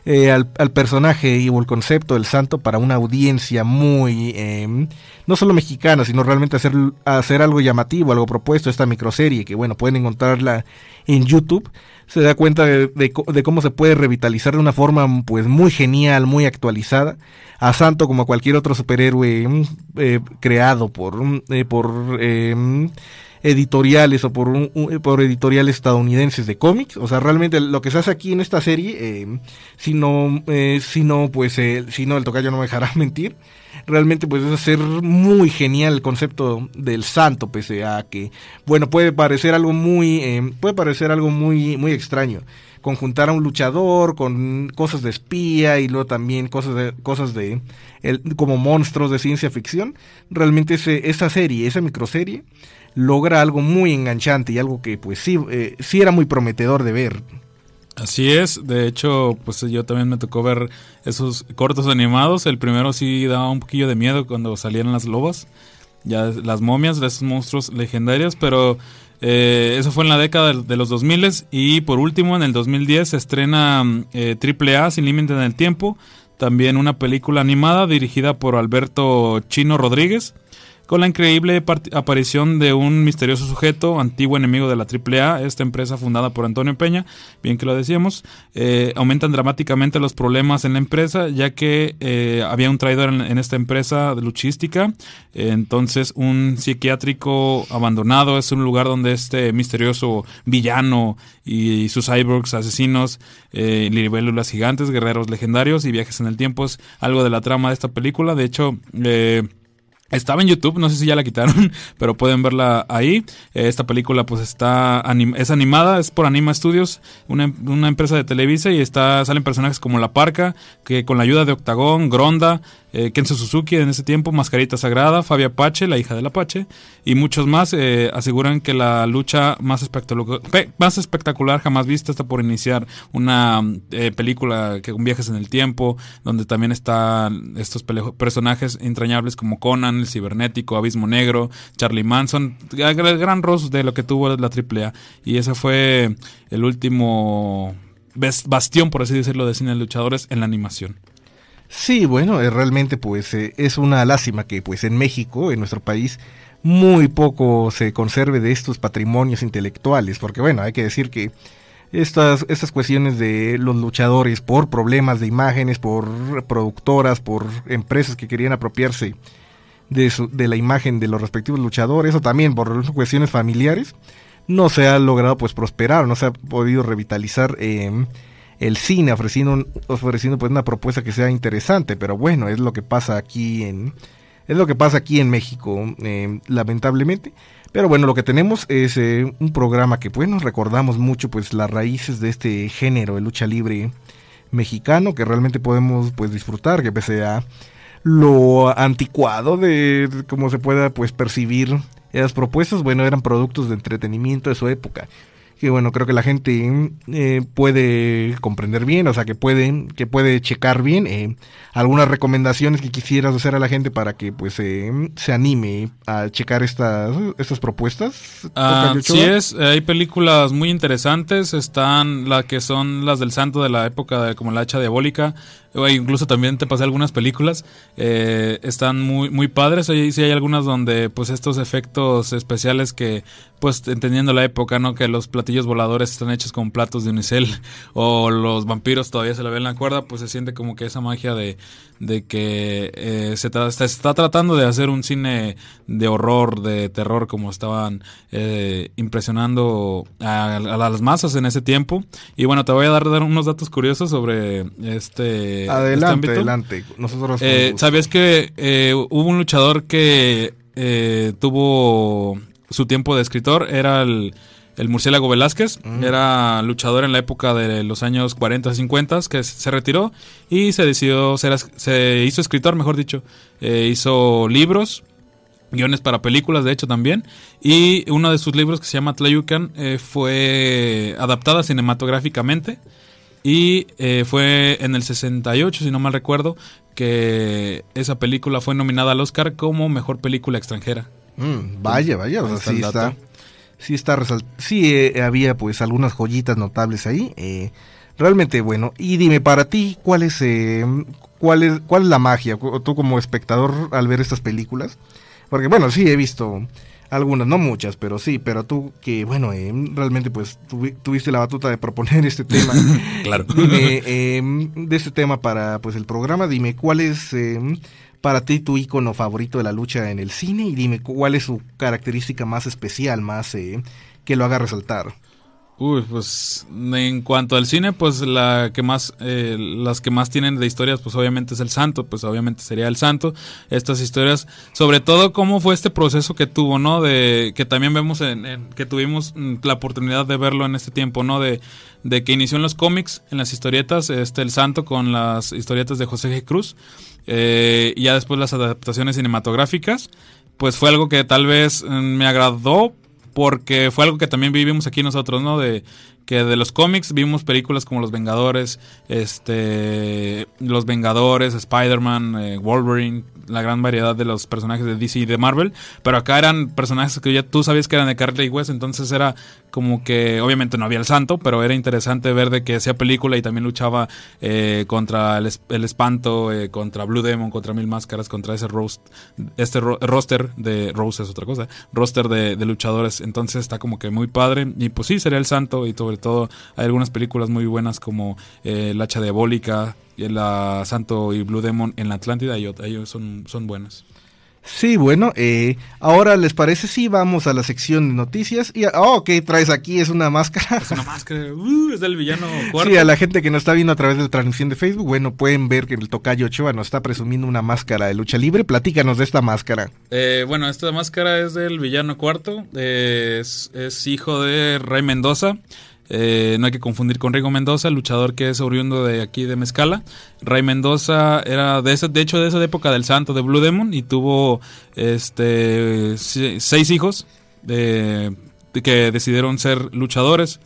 eh, al, al personaje y o el concepto del santo para una audiencia muy eh, no solo mexicana sino realmente hacer hacer algo llamativo algo propuesto esta microserie que bueno pueden encontrarla en YouTube se da cuenta de, de cómo se puede revitalizar de una forma pues muy genial, muy actualizada a Santo como a cualquier otro superhéroe mm, eh, creado por mm, eh, por editoriales o por un- un- por editoriales estadounidenses de cómics, o sea, realmente lo que se hace aquí en esta serie, eh, si no, eh, si no, pues, eh, si no, el tocayo no me dejará [laughs] mentir, realmente pues es hacer muy genial el concepto del santo, pese a que, bueno, puede parecer algo muy, eh, puede parecer algo muy, muy extraño. Conjuntar a un luchador con cosas de espía y luego también cosas de, cosas de, el- como monstruos de ciencia ficción. Realmente ese, esa serie, esa microserie, logra algo muy enganchante y algo que pues sí, eh, sí era muy prometedor de ver.
Así es, de hecho, pues yo también me tocó ver esos cortos animados. El primero sí daba un poquillo de miedo cuando salieron las lobas, ya las momias de esos monstruos legendarios, pero eh, eso fue en la década de, los 2000 y por último en el 2010 se estrena eh, AAA Sin Límite en el Tiempo, también una película animada dirigida por Alberto Chino Rodríguez con la increíble aparición de un misterioso sujeto, antiguo enemigo de la AAA, esta empresa fundada por Antonio Peña, bien que lo decíamos, eh, aumentan dramáticamente los problemas en la empresa, ya que eh, había un traidor en, esta empresa de luchística, entonces un psiquiátrico abandonado es un lugar donde este misterioso villano y, sus cyborgs asesinos, eh, libélulas gigantes, guerreros legendarios y viajes en el tiempo es algo de la trama de esta película, de hecho... Eh, estaba en YouTube, no sé si ya la quitaron, [laughs] pero pueden verla ahí. Eh, esta película pues está es animada, es por Anima Studios, una, em- una empresa de Televisa y está salen personajes como La Parca, que con la ayuda de Octagón, Gronda, eh, Kenzo Suzuki en ese tiempo, Mascarita Sagrada, Fabia Apache, la hija del Apache, y muchos más eh, aseguran que la lucha más, espectacular más espectacular jamás vista está por iniciar una eh, película que con viajes en el tiempo, donde también están estos personajes entrañables como Conan, el cibernético, Abismo Negro, Charlie Manson, gran Ross de lo que tuvo la AAA. Y ese fue el último bas- bastión, por así decirlo, de cine de luchadores en la animación.
Sí, bueno, eh, realmente pues eh, es una lástima que pues en México, en nuestro país, muy poco se conserve de estos patrimonios intelectuales, porque bueno, hay que decir que estas, estas cuestiones de los luchadores por problemas de imágenes, por productoras, por empresas que querían apropiarse de, su- de la imagen de los respectivos luchadores, o también por cuestiones familiares, no se ha logrado pues prosperar, no se ha podido revitalizar eh, el cine ofreciendo, ofreciendo pues una propuesta que sea interesante, pero bueno, es lo que pasa aquí en es lo que pasa aquí en México, eh, lamentablemente. Pero bueno, lo que tenemos es eh, un programa que pues nos recordamos mucho pues las raíces de este género de lucha libre mexicano que realmente podemos pues disfrutar, que pese a lo anticuado de, cómo se pueda pues percibir esas propuestas, bueno, eran productos de entretenimiento de su época. Que bueno, creo que la gente eh, puede comprender bien, o sea, que puede, que puede checar bien eh, algunas recomendaciones que quisieras hacer a la gente para que pues eh, se anime a checar estas, estas propuestas.
Ah, sí es, hay películas muy interesantes, están las que son las del santo de la época de como la hacha diabólica, o incluso también te pasé algunas películas, eh, están muy muy padres, sí hay algunas donde pues estos efectos especiales que pues entendiendo la época, ¿no? Que los platillos voladores están hechos con platos de unicel [laughs] o los vampiros todavía se le ve en la cuerda, pues se siente como que esa magia de, de que eh, se, tra- se está tratando de hacer un cine de horror, de terror, como estaban eh, impresionando a, a las masas en ese tiempo. Y bueno, te voy a dar, dar unos datos curiosos sobre este, este
Adelante, adelante. Nosotros
Eh. ¿Sabías que eh, hubo un luchador que tuvo su tiempo de escritor? Era el, el Murciélago Velázquez.
Mm.
Era luchador en la época de los años 40, 50, que se retiró y se decidió ser, se hizo escritor, mejor dicho. Eh, hizo libros, guiones para películas, de hecho también. Y uno de sus libros que se llama Tlayucan eh, fue adaptada cinematográficamente. Y eh, fue en el 68, si no mal recuerdo, que esa película fue nominada al Oscar como mejor película extranjera.
Mm, vaya, vaya,
Ahí está
sí está,
dato.
sí sí eh, había pues algunas joyitas notables ahí, eh, realmente bueno. Y dime para ti cuál es, eh, cuál es, cuál es la magia, tú como espectador al ver estas películas, porque bueno sí he visto algunas, no muchas, pero sí, pero tú que bueno eh, realmente pues tuvi- tuviste la batuta de proponer este tema, [laughs]
Claro.
dime eh, de este tema para pues el programa, dime cuál es eh, para ti tu icono favorito de la lucha en el cine y dime cuál es su característica más especial, más eh, que lo haga resaltar.
Uy, pues en cuanto al cine, pues la que más, eh, las que más tienen de historias, pues obviamente es el Santo, pues obviamente sería el Santo. Estas historias, sobre todo cómo fue este proceso que tuvo, ¿no? De que también vemos, en, en- que tuvimos mm, la oportunidad de verlo en este tiempo, ¿no? De, de que inició en los cómics, en las historietas, este el Santo con las historietas de José G. Cruz, eh, y ya después las adaptaciones cinematográficas, pues fue algo que tal vez mm, me agradó porque fue algo que también vivimos aquí nosotros, ¿no? De que de los cómics vimos películas como Los Vengadores, este, Los Vengadores, Spider-Man, eh, Wolverine, la gran variedad de los personajes de DC y de Marvel, pero acá eran personajes que ya tú sabías que eran de Carly West, entonces era como que obviamente no había el santo, pero era interesante ver de que hacía película y también luchaba eh, contra el, el espanto, eh, contra Blue Demon, contra Mil Máscaras, contra ese roast, este ro- roster de Rose es otra cosa, roster de, de luchadores, entonces está como que muy padre y pues sí, sería el santo y sobre todo hay algunas películas muy buenas como eh, La Hacha Diabólica, y la Santo y Blue Demon en la Atlántida y ellos son, son buenas.
Sí, bueno, eh, ahora les parece si vamos a la sección de noticias y oh, ¿qué traes aquí? Es una máscara.
Es una máscara, uh, es del villano cuarto. [laughs]
Sí, a la gente que nos está viendo a través de la transmisión de Facebook, bueno, pueden ver que el tocayo Ochoa nos está presumiendo una máscara de lucha libre. Platícanos de esta máscara.
Eh, bueno, esta máscara es del villano cuarto. eh, es, es hijo de Rey Mendoza. Eh, no hay que confundir con Rigo Mendoza, luchador que es oriundo de aquí de Mezcala. Rey Mendoza era de ese, de hecho de esa época del santo de Blue Demon y tuvo este se- seis hijos de que decidieron ser luchadores.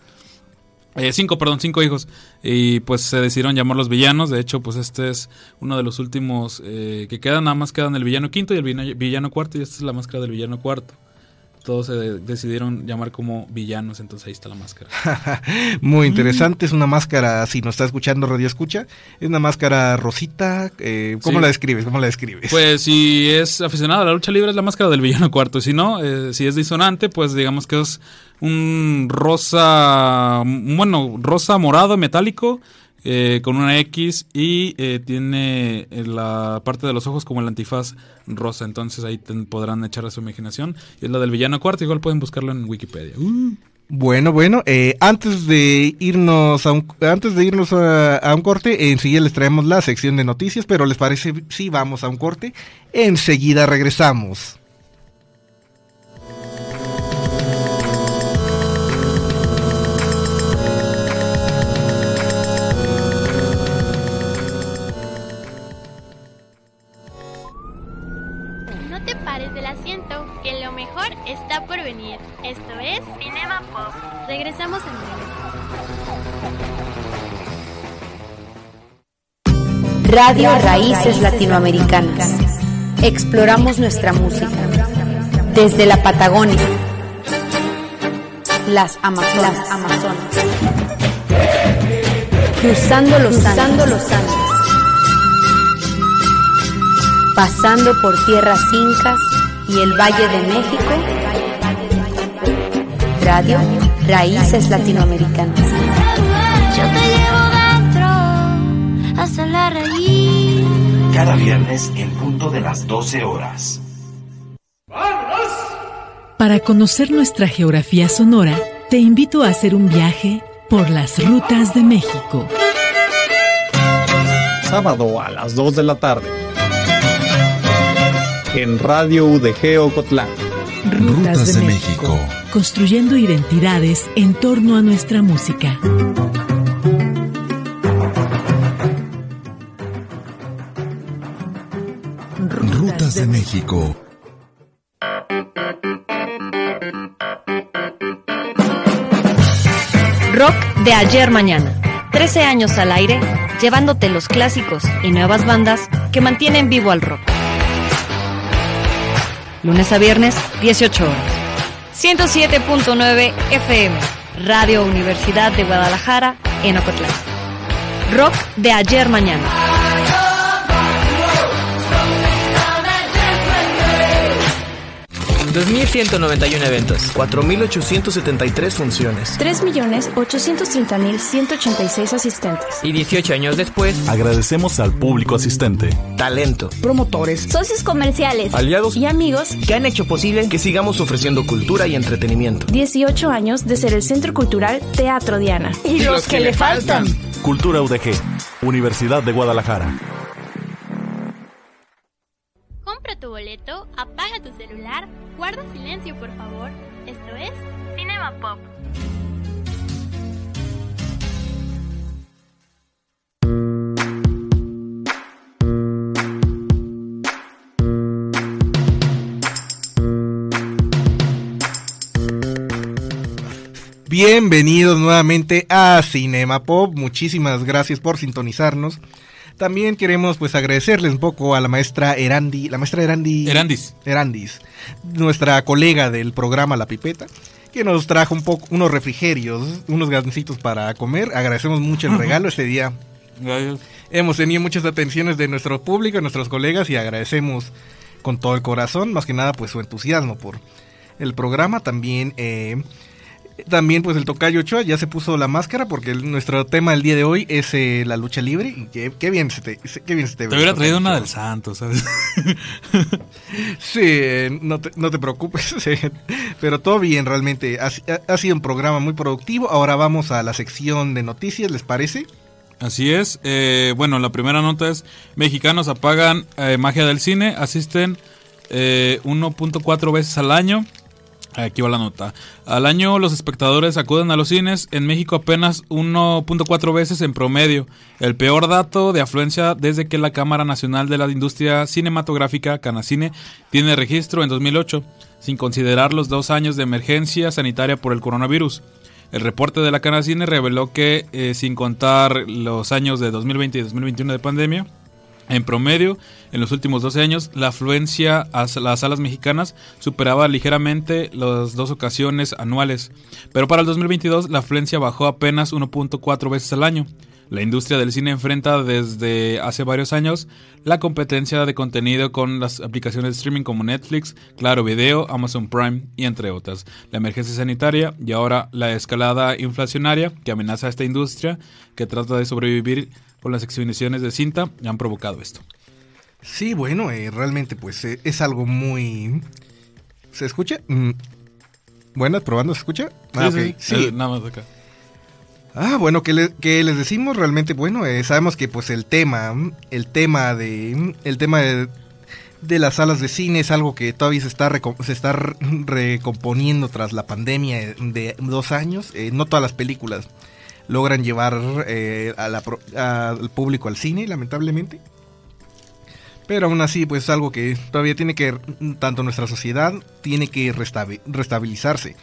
Eh, cinco, perdón, cinco hijos. Y pues se decidieron llamar los villanos. De hecho, pues este es uno de los últimos eh, que quedan. Nada más quedan el villano quinto y el villano, villano cuarto. Y esta es la máscara del villano cuarto. Todos se de- decidieron llamar como villanos. Entonces ahí está la máscara. [laughs]
Muy interesante, es una máscara, si nos está escuchando Radio Escucha, es una máscara rosita. Eh, ¿Cómo
Sí.
la describes? ¿Cómo la describes?
Pues si es aficionado a la lucha libre es la máscara del villano cuarto. Si no, eh, si es disonante, pues digamos que es un rosa, bueno, rosa morado metálico eh, con una X y eh, tiene eh, la parte de los ojos como el antifaz rosa. Entonces ahí podrán echar a su imaginación. Y es la del villano cuarto, igual pueden buscarlo en Wikipedia. Uh.
Bueno, bueno, eh, antes de irnos a un, antes de irnos a un corte, enseguida les traemos la sección de noticias, pero les parece si vamos a un corte, enseguida regresamos.
Es Cinema Pop. Regresamos en breve.
Radio Raíces Latinoamericanas. Exploramos nuestra música. Desde la Patagonia. Las Amazonas. Las Amazonas. Cruzando los Cruzando los Andes. Pasando por tierras incas y el Valle de México. Radio Raíces Latinoamericanas.
Yo te llevo dentro hasta la raíz.
Cada viernes en punto de las 12 horas.
Para conocer nuestra geografía sonora, te invito a hacer un viaje por las rutas de México.
Sábado a las 2 de la tarde. En Radio UDG Ocotlán.
Rutas, de, México. Construyendo identidades en torno a nuestra música.
Rutas de México.
Rock de ayer mañana. 13 años al aire, llevándote los clásicos y nuevas bandas que mantienen vivo al rock. Lunes a viernes, 18 horas. 107.9 FM, Radio Universidad de Guadalajara, en Ocotlán. Rock de ayer mañana.
2.191 eventos, 4.873 funciones
3.830.186 asistentes.
y 18 años después,
Agradecemos al público asistente.
talento,
Promotores,
Socios comerciales
Aliados
y amigos.
que han hecho posible que sigamos ofreciendo cultura y entretenimiento.
18 años de ser el Centro Cultural Teatro Diana.
Y los que le faltan.
Cultura UDG. Universidad de Guadalajara.
Compra tu boleto, apaga tu celular, guarda silencio por favor. Esto es Cinema Pop.
Bienvenidos nuevamente a Cinema Pop. Muchísimas gracias por sintonizarnos. También queremos pues agradecerles un poco a la maestra Erandi, la maestra Erandi
Erandis.
Erandis, nuestra colega del programa La Pipeta, que nos trajo un poco unos refrigerios, unos gancitos para comer. Agradecemos mucho el regalo ese día.
Gracias.
Hemos tenido muchas atenciones de nuestro público, de nuestros colegas y agradecemos con todo el corazón, más que nada pues su entusiasmo por el programa. También, eh, también pues el Tocayo Ochoa ya se puso la máscara porque el- nuestro tema del día de hoy es eh, la lucha libre. Y qué, qué bien se te, qué bien se te
Te
ve,
hubiera traído una del santo, ¿sabes? [laughs]
Sí, no te, no te preocupes, [laughs] sí, pero todo bien realmente. Ha sido un programa muy productivo. Ahora vamos a la sección de noticias, ¿les parece?
Así es. Eh, bueno, la primera nota es, mexicanos apagan eh, magia del cine, asisten eh, 1.4 veces al año. Aquí va la nota. Al año los espectadores acuden a los cines, en México apenas 1.4 veces en promedio. El peor dato de afluencia desde que la Cámara Nacional de la Industria Cinematográfica, Canacine, tiene registro en 2008, sin considerar los dos años de emergencia sanitaria por el coronavirus. El reporte de la Canacine reveló que, eh, sin contar los años de 2020 y 2021 de pandemia, en promedio, en los últimos 12 años, la afluencia a las salas mexicanas superaba ligeramente las dos ocasiones anuales. Pero para el 2022, la afluencia bajó apenas 1.4 veces al año. La industria del cine enfrenta desde hace varios años la competencia de contenido con las aplicaciones de streaming como Netflix, Claro Video, Amazon Prime y entre otras. La emergencia sanitaria y ahora la escalada inflacionaria que amenaza a esta industria que trata de sobrevivir con las exhibiciones de cinta han provocado esto.
Sí, bueno, eh, realmente pues eh, es algo muy... ¿Se escucha? Mm. Bueno, probando, ¿se escucha? Ah,
Sí,
ok.
sí,
Sí.
eh, nada más acá.
Ah, bueno, ¿qué, le- qué les decimos? Realmente, bueno, eh, sabemos que pues el tema, el tema de, el tema de, de las salas de cine es algo que todavía se está, se está re- recomponiendo tras la pandemia de dos años. Eh, no todas las películas logran llevar eh, al público al cine, lamentablemente. Pero aún así, pues es algo que todavía tiene que, tanto nuestra sociedad, tiene que restabi- restabilizarse.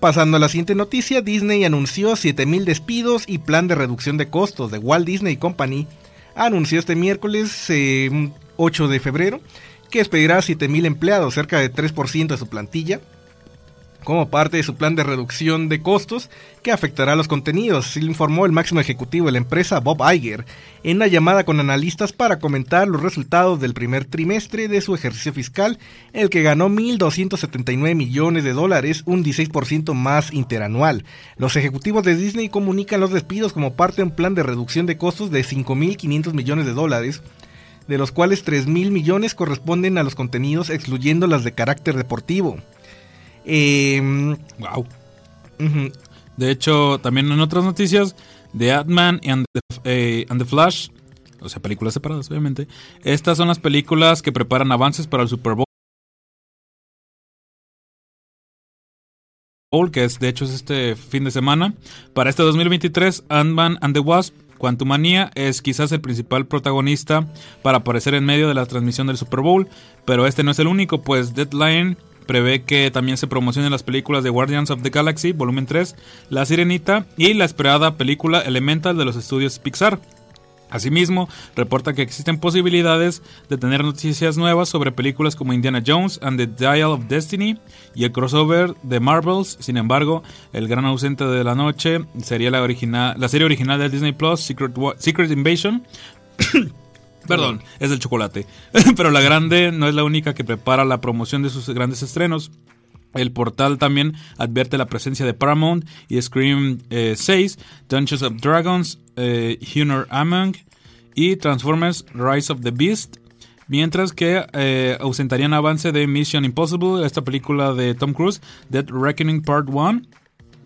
Pasando a la siguiente noticia, Disney anunció 7000 despidos y plan de reducción de costos de Walt Disney Company. Anunció este miércoles eh, 8 de febrero que despedirá a 7000 empleados, cerca de 3% de su plantilla, como parte de su plan de reducción de costos que afectará a los contenidos, informó el máximo ejecutivo de la empresa, Bob Iger, en una llamada con analistas para comentar los resultados del primer trimestre de su ejercicio fiscal, el que ganó 1.279 millones de dólares, un 16% más interanual. Los ejecutivos de Disney comunican los despidos como parte de un plan de reducción de costos de 5.500 millones de dólares, de los cuales 3.000 millones corresponden a los contenidos excluyendo las de carácter deportivo. Eh,
wow. De hecho, también en otras noticias, The Ant-Man and, eh, and the Flash, o sea, películas separadas, obviamente. Estas son las películas que preparan avances para el Super Bowl. que es de hecho es este fin de semana. Para este 2023, Ant-Man and the Wasp, Quantumania es quizás el principal protagonista para aparecer en medio de la transmisión del Super Bowl, pero este no es el único, pues Deadline prevé que también se promocionen las películas de Guardians of the Galaxy, volumen 3, La Sirenita y la esperada película Elemental de los estudios Pixar. Asimismo, reporta que existen posibilidades de tener noticias nuevas sobre películas como Indiana Jones and the Dial of Destiny y el crossover de Marvels. Sin embargo, el gran ausente de la noche sería la, original, la serie original de Disney Plus, Secret, Secret Invasion. Perdón, es el chocolate. [laughs] Pero la grande no es la única que prepara la promoción de sus grandes estrenos. El portal también advierte la presencia de Paramount y Scream eh, 6, Dungeons of Dragons, eh, Honor Among y Transformers Rise of the Beast. Mientras que eh, ausentarían avance de Mission Impossible, esta película de Tom Cruise, Dead Reckoning Part 1,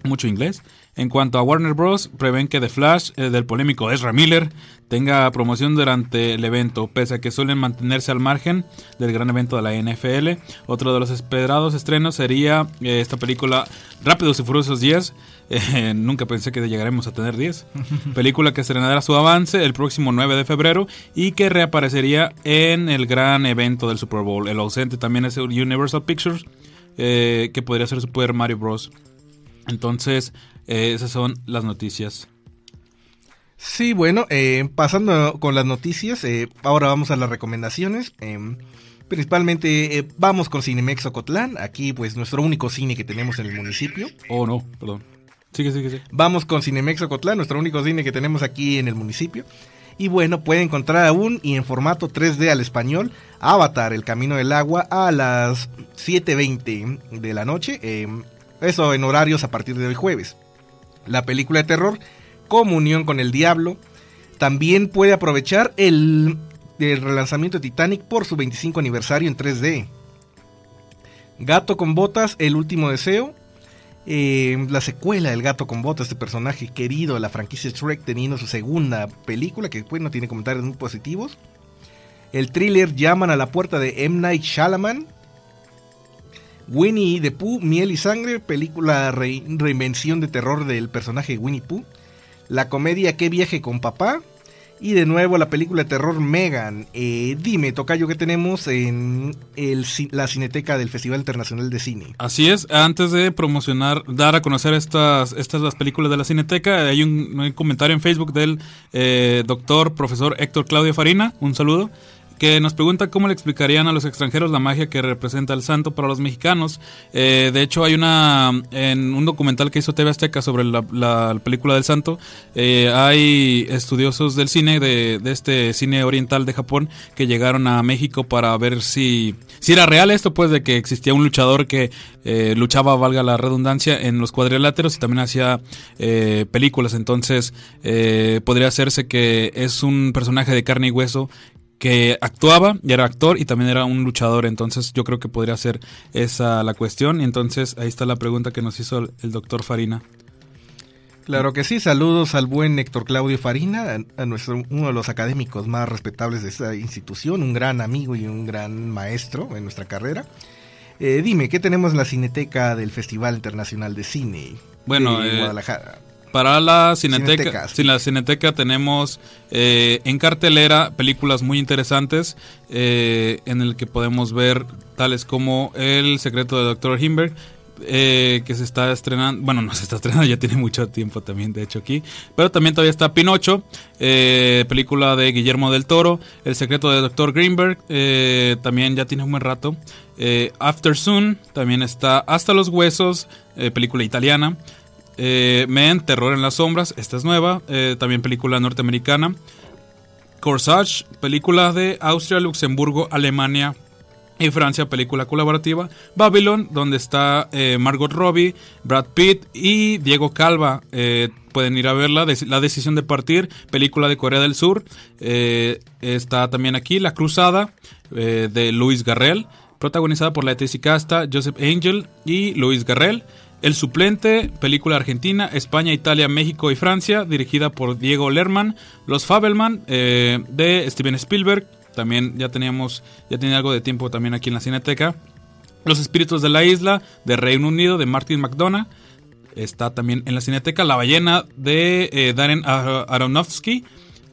mucho inglés. En cuanto a Warner Bros., prevén que The Flash, eh, del polémico Ezra Miller, tenga promoción durante el evento, pese a que suelen mantenerse al margen del gran evento de la NFL. Otro de los esperados estrenos sería eh, esta película Rápidos y Furiosos 10. [laughs] Eh, nunca pensé que llegaremos a tener 10. [laughs] película que estrenará su avance el próximo 9 de febrero y que reaparecería en el gran evento del Super Bowl. El ausente también es Universal Pictures, eh, que podría ser Super Mario Bros. Entonces, eh, esas son las noticias.
Sí, bueno, eh, pasando con las noticias, eh, ahora vamos a las recomendaciones. eh, principalmente vamos con Cinemex Ocotlán, aquí pues nuestro único cine que tenemos en el municipio.
Oh, no, perdón. Sigue, sigue, sigue.
Vamos con Cinemex Ocotlán, nuestro único cine que tenemos aquí en el municipio. Y bueno, puede encontrar aún y en formato 3D al español Avatar, El Camino del Agua a las 7.20 de la noche. eh, eso en horarios a partir del jueves. La película de terror Comunión con el Diablo. También puede aprovechar el, el relanzamiento de Titanic por su 25 aniversario en 3D. Gato con botas, El último deseo. Eh, la secuela del Gato con Botas, este personaje querido de la franquicia Shrek, teniendo su segunda película, que no tiene comentarios muy positivos. El thriller Llaman a la puerta de M. Night Shyamalan. Winnie the Pooh, Miel y Sangre, película re- reinvención de terror del personaje Winnie Pooh. La comedia Qué viaje con papá. Y de nuevo la película de terror Megan. Eh, dime, Tocayo, ¿qué tenemos en la Cineteca del Festival Internacional de Cine?
Así es, antes de promocionar, dar a conocer estas, estas las películas de la Cineteca, hay un, un comentario en Facebook del eh, doctor, profesor Héctor Claudio Farina, un saludo, que nos pregunta cómo le explicarían a los extranjeros la magia que representa el santo para los mexicanos. Eh, de hecho, hay una, en un documental que hizo TV Azteca sobre la, la película del santo, eh, hay estudiosos del cine, de, este cine oriental de Japón, que llegaron a México para ver si, si era real esto, pues, de que existía un luchador que eh, luchaba, valga la redundancia, en los cuadriláteros y también hacía eh, películas. Entonces, podría hacerse que es un personaje de carne y hueso que actuaba y era actor y también era un luchador, entonces yo creo que podría ser esa la cuestión y entonces ahí está la pregunta que nos hizo el, el doctor Farina.
Claro que sí, saludos al buen Héctor Claudio Farina, a, a nuestro, uno de los académicos más respetables de esta institución, un gran amigo y un gran maestro en nuestra carrera. Eh, dime, ¿qué tenemos en la Cineteca del Festival Internacional de Cine
Bueno,
de
eh,
Guadalajara?
Para la Cineteca,
Cineteca, sí.
sin la Cineteca tenemos eh, en cartelera películas muy interesantes eh, en el que podemos ver tales como El secreto de Dr. Himberg, eh, que se está estrenando, bueno, no se está estrenando, [laughs] ya tiene mucho tiempo también, de hecho, aquí. Pero también todavía está Pinocho, eh, película de Guillermo del Toro, El secreto de Dr. Greenberg, eh, también ya tiene un buen rato. Eh, After Soon, también está Hasta los Huesos, eh, película italiana. Eh, Men, Terror en las Sombras, esta es nueva, eh, también película norteamericana. Corsage, película de Austria, Luxemburgo, Alemania y Francia, película colaborativa. Babylon, donde está eh, Margot Robbie, Brad Pitt y Diego Calva. Pueden ir a verla. La decisión de partir, película de Corea del Sur. Está también aquí La Cruzada de Luis Garrel, protagonizada por Leticia Casta, Joseph Angel y Luis Garrel. El suplente, película argentina, España, Italia, México y Francia, dirigida por Diego Lerman. Los Fabelman, eh, de Steven Spielberg. También ya teníamos, ya tenía algo de tiempo también aquí en la Cineteca. Los Espíritus de la Isla, de Reino Unido, de Martin McDonough. Está también en la Cineteca La Ballena, de eh, Darren Ar- Aronofsky.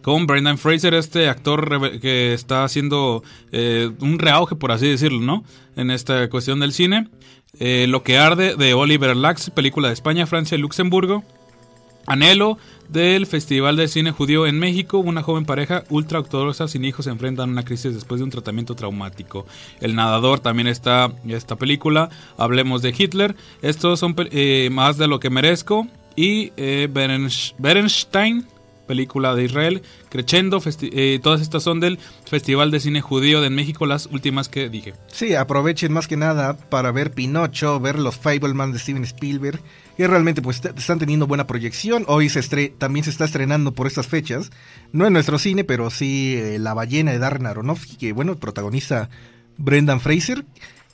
Con Brendan Fraser, este actor que está haciendo eh, un reauge, por así decirlo, ¿no? En esta cuestión del cine. Eh, Lo que arde, de Oliver Lax, película de España, Francia y Luxemburgo. Anhelo del Festival de Cine Judío en México. Una joven pareja ultra ortodoxa sin hijos se enfrentan a una crisis después de un tratamiento traumático. El nadador también está en esta película. Hablemos de Hitler. Estos son eh, más de lo que merezco. Y eh, Berenstein, película de Israel. Crescendo, eh, todas estas son del Festival de Cine Judío de México, las últimas que dije.
Sí, aprovechen más que nada para ver Pinocho, ver los Fableman de Steven Spielberg, que realmente pues est- están teniendo buena proyección. Hoy se estre- también se está estrenando por estas fechas, no en nuestro cine, pero sí eh, La ballena de Darren Aronofsky, que bueno, protagoniza Brendan Fraser,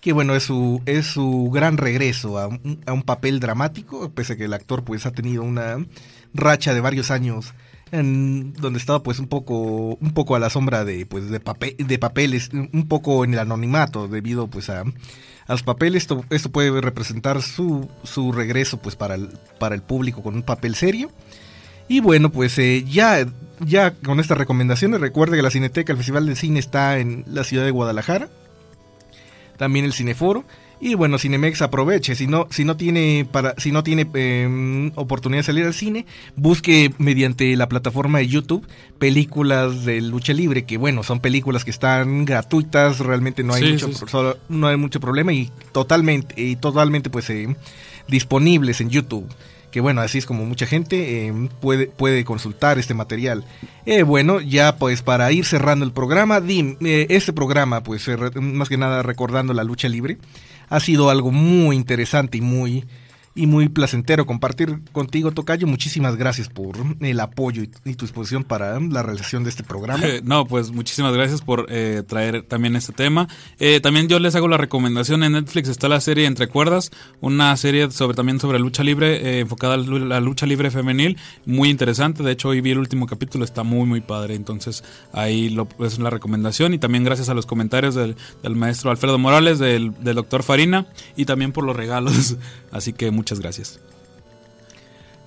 que bueno, es su, es su gran regreso a un, a un papel dramático, pese a que el actor pues ha tenido una racha de varios años donde estaba pues un poco un poco a la sombra de pues de papel de papeles un poco en el anonimato debido pues a, a los papeles. Esto, esto puede representar su, su regreso pues para el, para el público con un papel serio. Y bueno pues eh, ya ya con estas recomendaciones recuerde que la Cineteca el Festival de Cine está en la ciudad de Guadalajara. También el Cineforo Y bueno, Cinemex aproveche, si no, si no tiene para, si no tiene eh, oportunidad de salir al cine, busque mediante la plataforma de YouTube películas de lucha libre, que bueno, son películas que están gratuitas, realmente no hay
Sí,
mucho,
sí, sí.
solo- no hay mucho problema y totalmente, y totalmente pues eh, disponibles en YouTube. Que bueno, así es como mucha gente eh, puede, puede consultar este material. Eh, bueno, ya pues para ir cerrando el programa, Dim, eh, este programa, pues más que nada recordando la lucha libre, ha sido algo muy interesante y muy y muy placentero compartir contigo, Tocayo. Muchísimas gracias por el apoyo y, tu disposición para la realización de este programa.
No, pues muchísimas gracias por eh, traer también este tema. Eh, también yo les hago la recomendación en Netflix está la serie Entre Cuerdas, una serie sobre también sobre lucha libre eh, enfocada a la lucha libre femenil, muy interesante. De hecho hoy vi el último capítulo, está muy muy padre. Entonces ahí lo, es la recomendación y también gracias a los comentarios del, del maestro Alfredo Morales, del, del doctor Farina y también por los regalos. [laughs] Así que muchas gracias.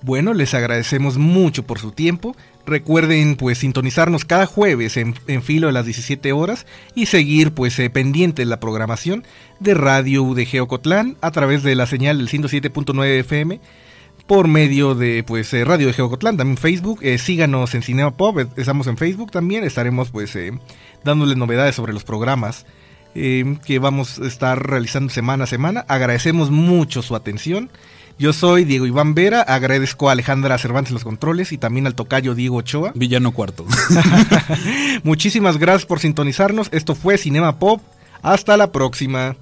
Bueno, les agradecemos mucho por su tiempo. Recuerden pues sintonizarnos cada jueves en, en filo a las 17 horas y seguir pues eh, pendiente de la programación de Radio UDG Ocotlán a través de la señal del 107.9 FM por medio de pues eh, Radio de Geocotlán, también Facebook, eh, síganos en Cinema Pop, estamos en Facebook también, estaremos pues dándoles novedades sobre los programas Em, que vamos a estar realizando semana a semana. Agradecemos mucho su atención. Yo soy Diego Iván Vera, agradezco a Alejandra Cervantes los controles y también al tocayo Diego Ochoa.
Villano Cuarto. [laughs] [laughs]
Muchísimas gracias por sintonizarnos. Esto fue Cinema Pop. Hasta la próxima.